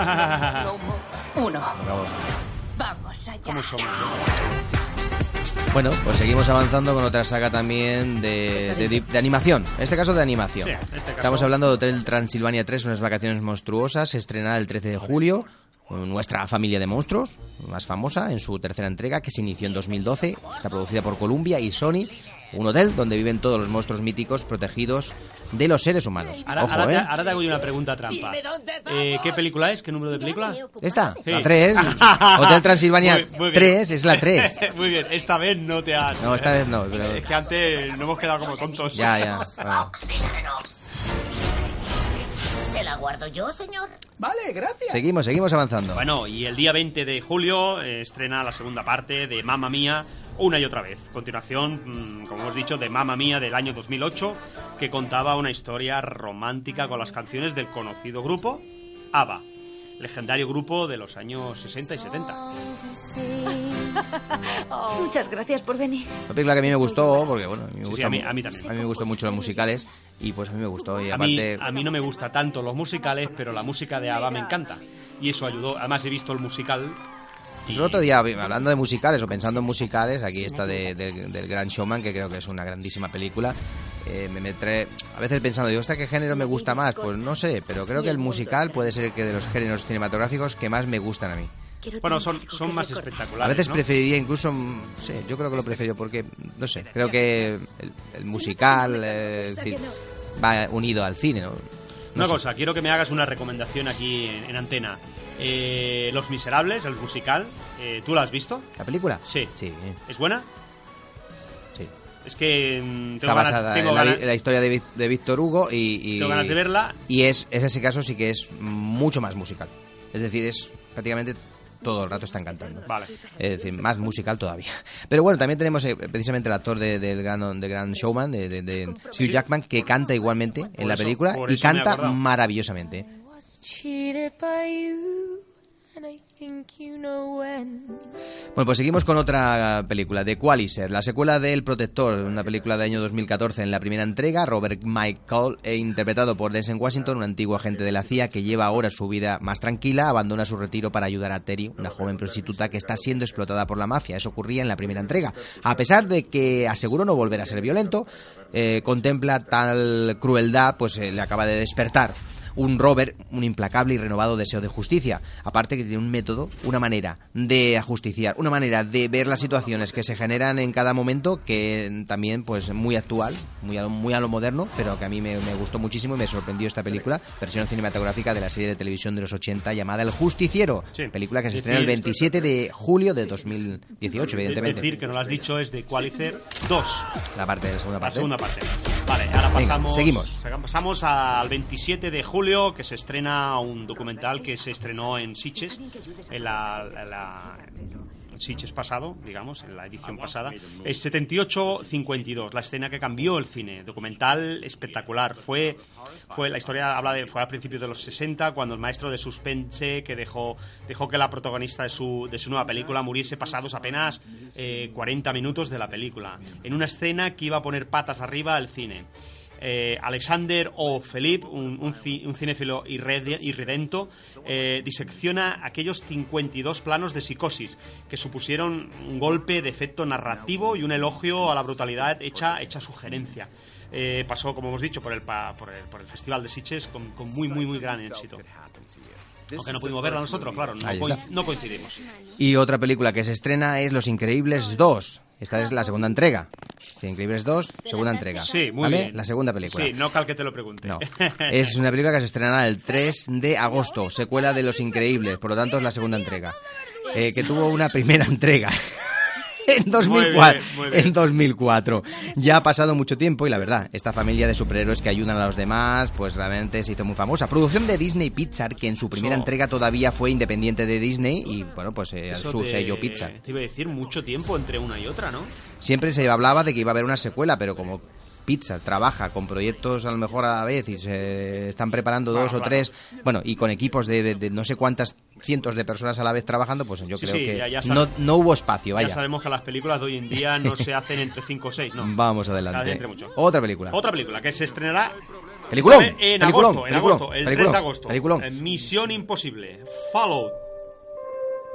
Uno. Bravo. Vamos allá. ¿Cómo somos? Bueno, pues seguimos avanzando con otra saga también de, de- de animación. En este caso de animación. Sí, este caso- Estamos hablando de Hotel Transilvania 3, unas vacaciones monstruosas. Se estrenará el 13 de julio. Nuestra familia de monstruos, más famosa, en su tercera entrega, que se inició en 2012. Está producida por Columbia y Sony. Un hotel donde viven todos los monstruos míticos protegidos de los seres humanos. Ahora, Ojo, ahora te, ¿eh? ahora te hago yo una pregunta trampa. Eh, ¿Qué película es? ¿Qué número de película? ¿Esta? Sí. La 3. Hotel Transilvania Muy- muy bien. 3 es la 3. Muy bien, esta vez no te has... No, esta vez no, pero- Es que antes nos hemos quedado como tontos. Ya, ya. bueno. ¿Se la guardo yo, señor? Vale, gracias. Seguimos, seguimos avanzando. Bueno, y el día 20 de julio eh, estrena la segunda parte de Mamma Mía una y otra vez. Continuación, mm, como hemos dicho, de Mamma Mía del año 2008, que contaba una historia romántica con las canciones del conocido grupo ABBA, legendario grupo de los años 60 y 70. Muchas gracias por venir. Una película que a mí me gustó, porque bueno, a mí me Sí, gusta a mí- mu- a mí también. A mí me gustó mucho los musicales y pues a mí me gustó y A mí, aparte a mí no me gusta tanto los musicales, pero la música de ABBA me encanta. Y eso ayudó. Además, he visto el musical. Pues el otro día hablando de musicales o pensando en musicales, aquí está de- de- del Gran Showman que creo que es una grandísima película. Eh, me metré a veces pensando, digo, ¿esta qué género me gusta más? Pues no sé, pero creo que el musical puede ser que de los géneros cinematográficos que más me gustan a mí. Bueno, son, son más espectaculares. A veces ¿no? preferiría incluso, mm, sí, yo creo que lo prefiero porque, no sé, creo que el, el musical eh, va unido al cine, ¿no? No Una sé. cosa, quiero que me hagas una recomendación aquí en, en antena. Eh, Los Miserables, el musical, eh, ¿tú lo has visto? ¿La película? Sí. Sí. ¿Es buena? Sí. Es que mm, Está tengo ganas, basada tengo en, la, ganas- vi- en la historia de, de Víctor Hugo y, y- Tengo ganas de verla. Y es, es ese caso sí que es mucho más musical. Es decir, es prácticamente todo el rato están cantando. Vale. Es decir, más musical todavía. Pero bueno, también tenemos eh, precisamente el actor de- del gran, de gran Showman, de, de- de Hugh Jackman, que canta igualmente en Por la eso- película y eso he canta maravillosamente. Bueno, pues seguimos con otra película, The Qualizer, la secuela de El Protector, una película de año 2014 en la primera entrega. Robert Michael, eh, interpretado por Denzel Washington, un antiguo agente de la CIA que lleva ahora su vida más tranquila, abandona su retiro para ayudar a Terry, una joven prostituta que está siendo explotada por la mafia. Eso ocurría en la primera entrega. A pesar de que aseguró no volver a ser violento, eh, contempla tal crueldad, pues eh, le acaba de despertar un Robert, un implacable y renovado deseo de justicia. Aparte que tiene un método, una manera de ajusticiar, una manera de ver las situaciones que se generan en cada momento que también pues muy actual, muy a lo, muy a lo moderno, pero que a mí me, me gustó muchísimo y me sorprendió esta película, versión cinematográfica de la serie de televisión de los 80 llamada El Justiciero, película que se estrena el Decir- 27 de julio de 2018, De- evidentemente. decir que no lo has dicho es de Qualicer 2. La parte de la segunda La parte. segunda parte. Vale, ahora Venga, pasamos. seguimos. Pasamos al 27 de julio, que se estrena un documental que se estrenó en Sitges, en la. la- en Sitges pasado, digamos, en la edición pasada. Es 78-52, la escena que cambió el cine. Documental espectacular. Fue, fue la historia habla de fue al principio de los 60 cuando el maestro de suspense que dejó dejó que la protagonista de su, de su nueva película muriese pasados apenas eh, 40 minutos de la película en una escena que iba a poner patas arriba al cine Eh, Alexander O. Philippe, un, un, ci- un cinéfilo irredento, eh, disecciona aquellos 52 planos de psicosis que supusieron un golpe de efecto narrativo y un elogio a la brutalidad hecha, hecha sugerencia. Eh, pasó, como hemos dicho, por el, por el, por el Festival de Sitges con, con muy, muy, muy gran éxito. Aunque no pudimos verla nosotros, claro, no, está. no coincidimos. Y otra película que se estrena es Los Increíbles 2. Esta es la segunda entrega. Los Increíbles 2, segunda entrega. Sí, muy ¿Vale? bien. La segunda película. Sí, no cal que te lo pregunte. No. Es una película que se estrenará el 3 de agosto, secuela de Los Increíbles, por lo tanto es la segunda entrega. Eh, que tuvo una primera entrega. En 2004, Muy bien, muy bien. en 2004. Ya ha pasado mucho tiempo y la verdad, esta familia de superhéroes que ayudan a los demás, pues realmente se hizo muy famosa. Producción de Disney Pixar, que en su primera entrega todavía fue independiente de Disney y bueno, pues eh, su te- sello Pixar. Te iba a decir mucho tiempo entre una y otra, ¿no? Siempre se hablaba de que iba a haber una secuela, pero como Pixar trabaja con proyectos a lo mejor a la vez y se están preparando dos Claro, o claro. tres, bueno, y con equipos de, de- de no sé cuántas cientos de personas a la vez trabajando, pues yo Sí, creo sí, que ya- ya no, no hubo espacio, Ya sabemos que las películas de hoy en día no se hacen entre 5 o 6, ¿no? Vamos adelante. Otra película. Otra película que se estrenará Peliculón, en agosto, en agosto, el 3 peliculón, de agosto. peliculón. Misión Imposible, Fallout.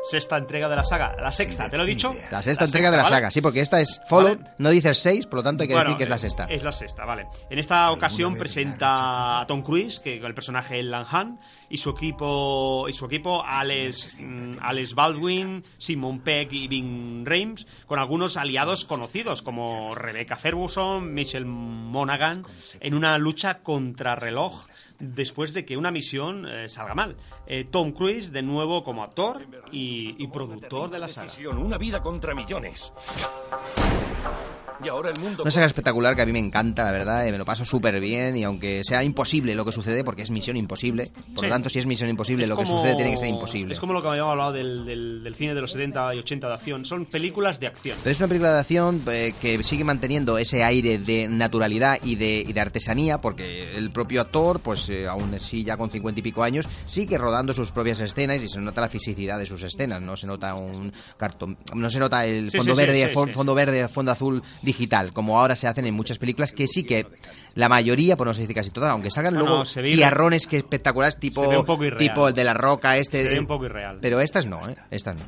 Sexta entrega de la saga, la sexta, ¿te lo he dicho? La sexta entrega de la ¿vale? saga, sí, porque esta es Fallout, no dices seis, por lo tanto hay que Bueno, decir que es la eh, sexta. Es la sexta, vale. En esta ocasión presenta a Tom Cruise, que con el personaje Elan Han, y su equipo, y su equipo Alex, mm, Alex Baldwin, Simon Peck y Vin Rames, con algunos aliados conocidos como Rebecca Ferguson, Michelle Monaghan, en una lucha contra reloj después de que una misión eh, salga mal. Eh, Tom Cruise, de nuevo como actor y, y productor de la saga. Una vida contra millones. Y ahora el mundo... Una saga espectacular que a mí me encanta, la verdad, y me lo paso súper bien y aunque sea imposible lo que sucede, porque es misión imposible, por Sí. lo tanto si es misión imposible Es lo que como- sucede tiene que ser imposible. Es como lo que habíamos hablado del, del- del cine de los 70 y 80 de acción. Son películas de acción. Pero es una película de acción eh, que sigue manteniendo ese aire de naturalidad y de, y de artesanía, porque el propio actor, pues eh, aún así ya con cincuenta y pico años, sigue rodando sus propias escenas y se nota la fisicidad de sus escenas, no se nota un cartón, no se nota el fondo sí, sí, verde, sí, fo- sí. fondo verde, fondo azul digital, como ahora se hacen en muchas películas que sí que la mayoría, por no decir casi todas, aunque salgan No, luego no, se tiarrones que espectaculares tipo tipo el de la roca este, Se ve un poco irreal. pero estas no, ¿eh? Estas no.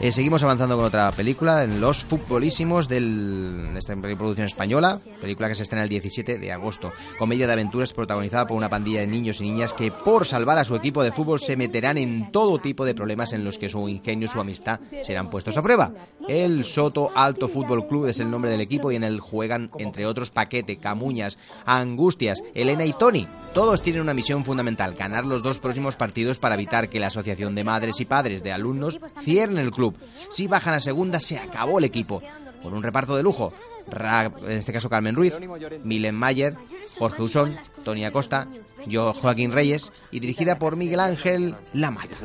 Eh, seguimos avanzando con otra película, en Los Futbolísimos, del, de esta producción española, película que se estrena el 17 de agosto. Comedia de aventuras protagonizada por una pandilla de niños y niñas que, por salvar a su equipo de fútbol, se meterán en todo tipo de problemas en los que su ingenio y su amistad serán puestos a prueba. El Soto Alto Fútbol Club es el nombre del equipo y en él juegan, entre otros, Paquete, Camuñas, Angustias, Elena y Tony. Todos tienen una misión fundamental, ganar los dos próximos partidos para evitar que la Asociación de Madres y Padres de Alumnos cierre el club. Si bajan a segunda, se acabó el equipo. Con un reparto de lujo. Ra- en este caso Carmen Ruiz, Milen Mayer, Jorge Usón, Tony Acosta, yo Joaquín Reyes y dirigida por Miguel Ángel Lamata.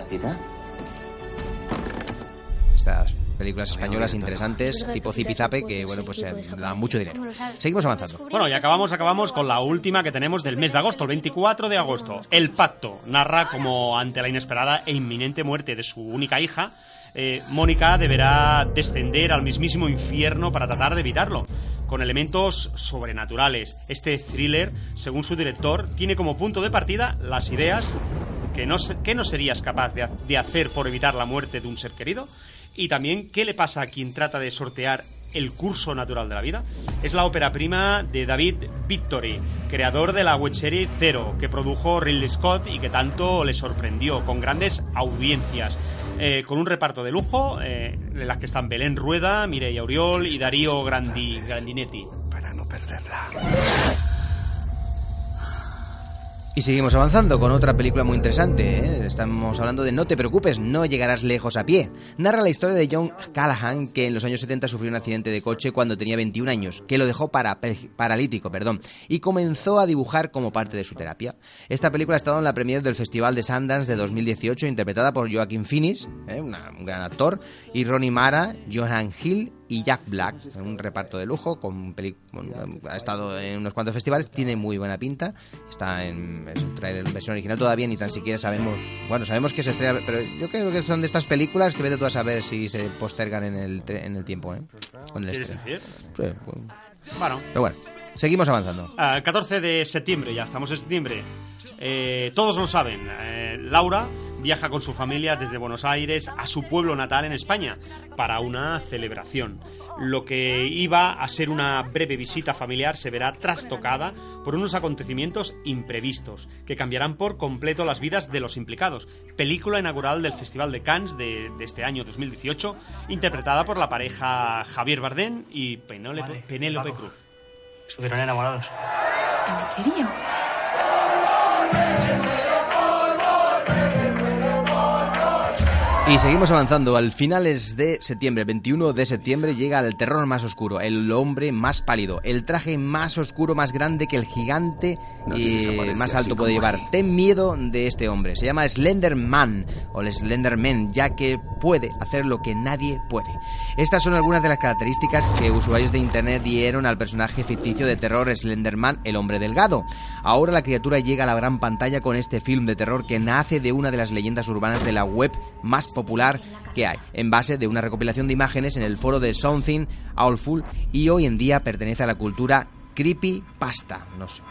Estas películas españolas interesantes, tipo Zipizape, que bueno, pues eh, dan mucho dinero. Seguimos avanzando. Bueno, y acabamos, acabamos con la última que tenemos del mes de agosto, el 24 de agosto. El Pacto narra como ante la inesperada e inminente muerte de su única hija, eh, Mónica deberá descender al mismísimo infierno para tratar de evitarlo. Con elementos sobrenaturales. Este thriller, según su director, tiene como punto de partida las ideas que no, se- que no serías capaz de, de hacer por evitar la muerte de un ser querido y también qué le pasa a quien trata de sortear el curso natural de la vida. Es la ópera prima de David Victory, creador de la webserie Zero, que produjo Ridley Scott y que tanto le sorprendió, con grandes audiencias. eh, con un reparto de lujo, eh, en las que están Belén Rueda, Mireia Oriol y Darío Grandi, Grandinetti. Y seguimos avanzando con otra película muy interesante. ¿eh? Estamos hablando de No te preocupes, no llegarás lejos a pie. Narra la historia de John Callahan, que en los años 70 sufrió un accidente de coche cuando tenía 21 años, que lo dejó para, paralítico perdón, y comenzó a dibujar como parte de su terapia. Esta película ha estado en la premier del Festival de Sundance de 2018, interpretada por Joaquin Phoenix, ¿eh? un gran actor, y Ronnie Mara, Johan Hill y Jack Black, un reparto de lujo, con peli- bueno, ha estado en unos cuantos festivales, tiene muy buena pinta, está en es un trailer en versión original todavía, ni tan siquiera sabemos, bueno, sabemos que se estrena, pero yo creo que son de estas películas que vete tú a saber si se postergan en el, en el tiempo, ¿eh? Con el ¿Quieres estreno. decir? Sí, bueno. Bueno. Pero bueno. seguimos avanzando. Ah, 14 de septiembre, ya estamos en septiembre. Eh, todos lo saben, eh, Laura viaja con su familia desde Buenos Aires a su pueblo natal en España para una celebración. Lo que iba a ser una breve visita familiar se verá trastocada por unos acontecimientos imprevistos que cambiarán por completo las vidas de los implicados. Película inaugural del Festival de Cannes de, de este año 2018, interpretada por la pareja Javier Bardem y Penélope, Vale, Penélope. Cruz. Estuvieron enamorados. ¿En serio? Y seguimos avanzando. Al finales de septiembre, 21 de septiembre, llega el terror más oscuro, el hombre más pálido, el traje más oscuro, más grande que el gigante y desaparece más alto puede llevar. así. Ten miedo de este hombre. Se llama Slenderman o el Slenderman, ya que puede hacer lo que nadie puede. Estas son algunas de las características que usuarios de internet dieron al personaje ficticio de terror Slenderman, el hombre delgado. Ahora la criatura llega a la gran pantalla con este film de terror que nace de una de las leyendas urbanas de la web más popular que hay, en base de una recopilación de imágenes en el foro de Something Awful y hoy en día pertenece a la cultura creepypasta. No sé.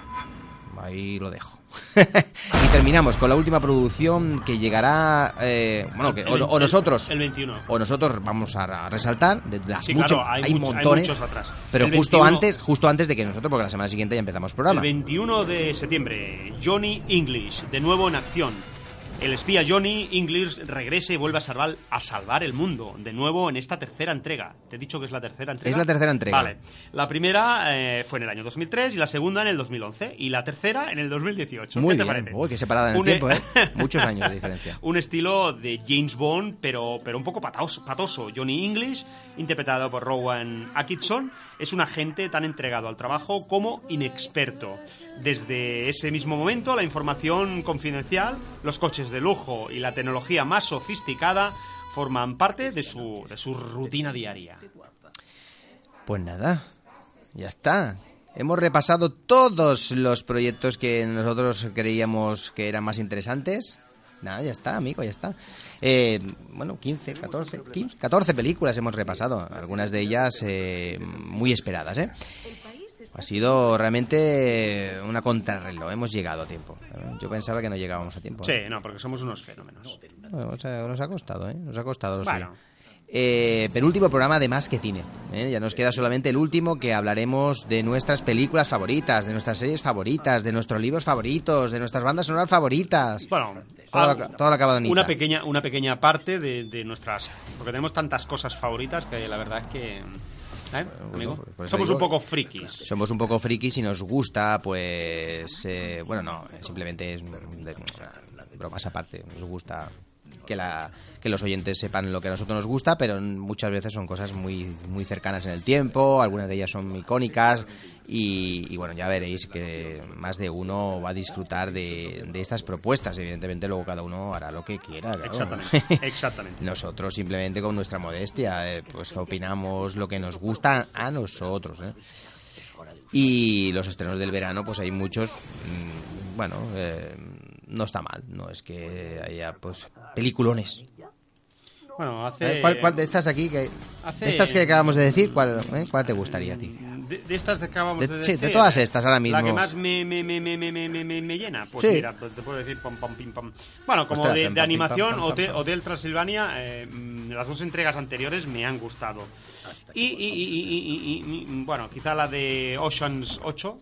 Ahí lo dejo. y terminamos con la última producción que llegará, eh, bueno, que, El o, o 20 nosotros, el 21. o nosotros vamos a resaltar de las Sí, mucho- claro, hay hay, much- hay montones, muchos atrás. pero El justo 21 antes, justo antes de que nosotros, porque la semana siguiente ya empezamos programa. El 21 de septiembre, Johnny English, de nuevo en acción. El espía Johnny English regresa y vuelve a salvar, a salvar el mundo, de nuevo en esta tercera entrega. ¿Te he dicho que es la tercera entrega? Es la tercera entrega. Vale. La primera eh, fue en el año 2003 y la segunda en el 2011 y la tercera en el 2018. Muy ¿Qué te bien, parece? Uy, qué separada en el Un- tiempo, ¿eh? Muchos años de diferencia. un estilo de James Bond, pero, pero un poco pataos- patoso. Johnny English, interpretado por Rowan Atkinson, es un agente tan entregado al trabajo como inexperto. Desde ese mismo momento, la información confidencial, los coches de lujo y la tecnología más sofisticada forman parte de su, de su rutina diaria. Pues nada, ya está. Hemos repasado todos los proyectos que nosotros creíamos que eran más interesantes. Nada, ya está, amigo, ya está. Eh, bueno, 15, 14, 15, 14 películas hemos repasado. Algunas de ellas eh, muy esperadas, ¿eh? Ha sido realmente una contrarreloj. Hemos llegado a tiempo. Yo pensaba que no llegábamos a tiempo. Sí, ¿eh? no, porque somos unos fenómenos. Bueno, o sea, nos ha costado, ¿eh? Nos ha costado lo Bueno. Eh, penúltimo programa de Más que Cine. ¿eh? Ya nos queda solamente el último que hablaremos de nuestras películas favoritas, de nuestras series favoritas, de nuestros libros favoritos, de nuestras bandas sonoras favoritas. Bueno, todo, algo- lo, todo lo acabado en una pequeña, una pequeña parte de, de nuestras... Porque tenemos tantas cosas favoritas que la verdad es que... ¿eh, amigo? Somos digo un poco frikis. Somos un poco frikis y nos gusta, pues. eh, bueno, no, simplemente es. de- bromas aparte. Nos gusta que, la, que los oyentes sepan lo que a nosotros nos gusta, pero muchas veces son cosas muy, muy cercanas en el tiempo. Algunas de ellas son icónicas. Y, y bueno, ya veréis que más de uno va a disfrutar de, de estas propuestas. Evidentemente, luego cada uno hará lo que quiera. claro. Exactamente, exactamente. Nosotros simplemente con nuestra modestia, eh, pues opinamos lo que nos gusta a nosotros. ¿eh? Y los estrenos del verano, pues hay muchos, mm, bueno, eh, no está mal, no es que haya pues peliculones. Bueno, hace... ¿Cuál, cuál de estas aquí, que, Hace- de estas que acabamos de decir, cuál, eh, cuál te gustaría a ti? De, de estas que acabamos De- de sí, decir... de todas estas ahora mismo. La que más me, me, me, me, me, me, me- me- me llena. Pues Sí. mira, pues te puedo decir pom, pom, pim, pom. Bueno, como Ostras, de, animación, Hotel. Hotel Transilvania, eh, las dos entregas anteriores me han gustado. Y, y, y, y- y- y- y- bueno, quizá la de Oceans 8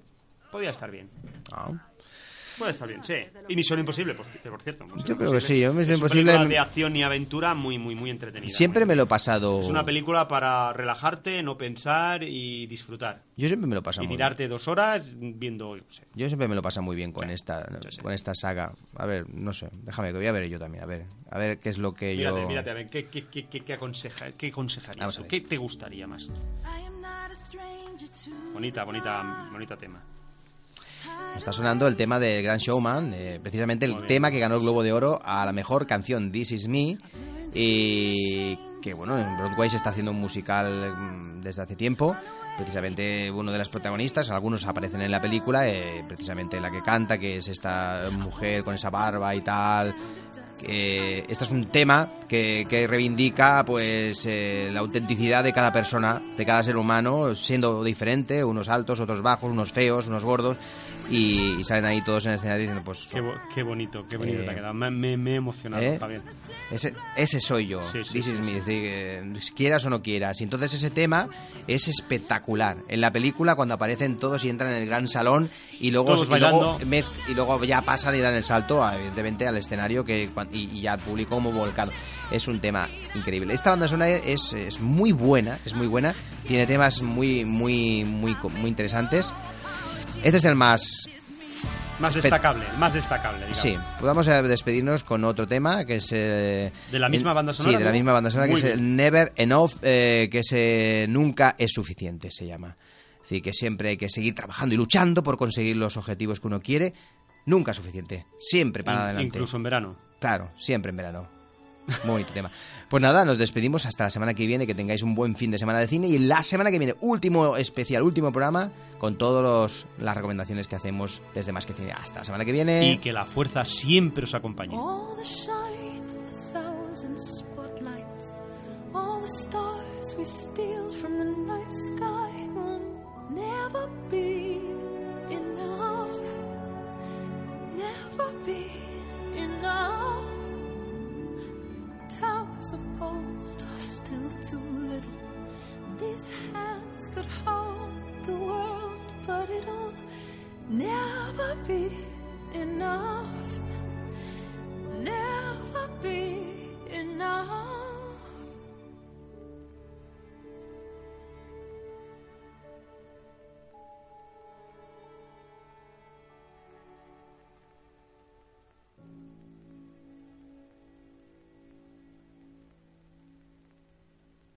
podría estar bien. Ah. Puede estar bien, sí. Y Misión Imposible, por, por cierto. Misión Yo creo que sí, yo Misión Es una Imposible- película de acción y aventura muy, muy, muy entretenida. Siempre me lo he pasado... Es una película para relajarte, no pensar y disfrutar. Yo siempre me lo paso Y muy bien. tirarte dos horas viendo, yo sé. Yo siempre me lo paso muy bien con esta con esta saga. A ver, no sé, déjame que voy a ver yo también, a ver, a ver qué es lo que Mírate, yo mírate, a ver, ¿qué, qué, qué, qué, qué aconseja, qué aconsejarías? Vamos a o ver. ¿Qué te gustaría más? Bonita, bonita, bonita tema. Está sonando el tema de Grand Showman, eh, precisamente el tema que ganó el Globo de Oro a la mejor canción This Is Me y que bueno, en Broadway se está haciendo un musical mm, desde hace tiempo. Precisamente uno de las protagonistas, algunos aparecen en la película, eh, precisamente la que canta, que es esta mujer con esa barba y tal, eh, este es un tema que, que reivindica pues eh, la autenticidad de cada persona, de cada ser humano, siendo diferente, unos altos, otros bajos, unos feos, unos gordos, y, y salen ahí todos en el escenario diciendo pues... Qué, bo- qué bonito, qué bonito Eh, te ha quedado. Me, me- me he emocionado, ¿Eh? Javier. Ese, ese soy yo, Sí, sí, This sí, is me, eh, quieras o no quieras. Y entonces ese tema es espectacular. En la película cuando aparecen todos y entran en el gran salón y luego, y luego, y luego ya pasan y dan el salto, evidentemente, al escenario que, cuan- y, y ya al público como volcado. Es un tema increíble. Esta banda sonora es, es muy buena, es muy buena. Tiene temas muy, muy, muy, muy interesantes. Este es el más Más destacable, más destacable, digamos. Sí, pues vamos a despedirnos con otro tema que es... eh, ¿De la misma el- banda sonora, Sí, de la misma banda sonora, Muy que es el. Never Enough, eh, que es eh, Nunca es suficiente, se llama. Es decir, que siempre hay que seguir trabajando y luchando por conseguir los objetivos que uno quiere. Nunca es suficiente, siempre para In- adelante. Incluso en verano. Claro, siempre en verano. Muy tema. Pues nada, nos despedimos hasta la semana que viene, que tengáis un buen fin de semana de cine y la semana que viene, último especial, último programa con todas las recomendaciones que hacemos desde Más que Cine. Hasta la semana que viene. Y que la fuerza siempre os acompañe. Never be enough. Towers of gold are still too little. These hands could hold the world, but it'll never be enough. Never be enough.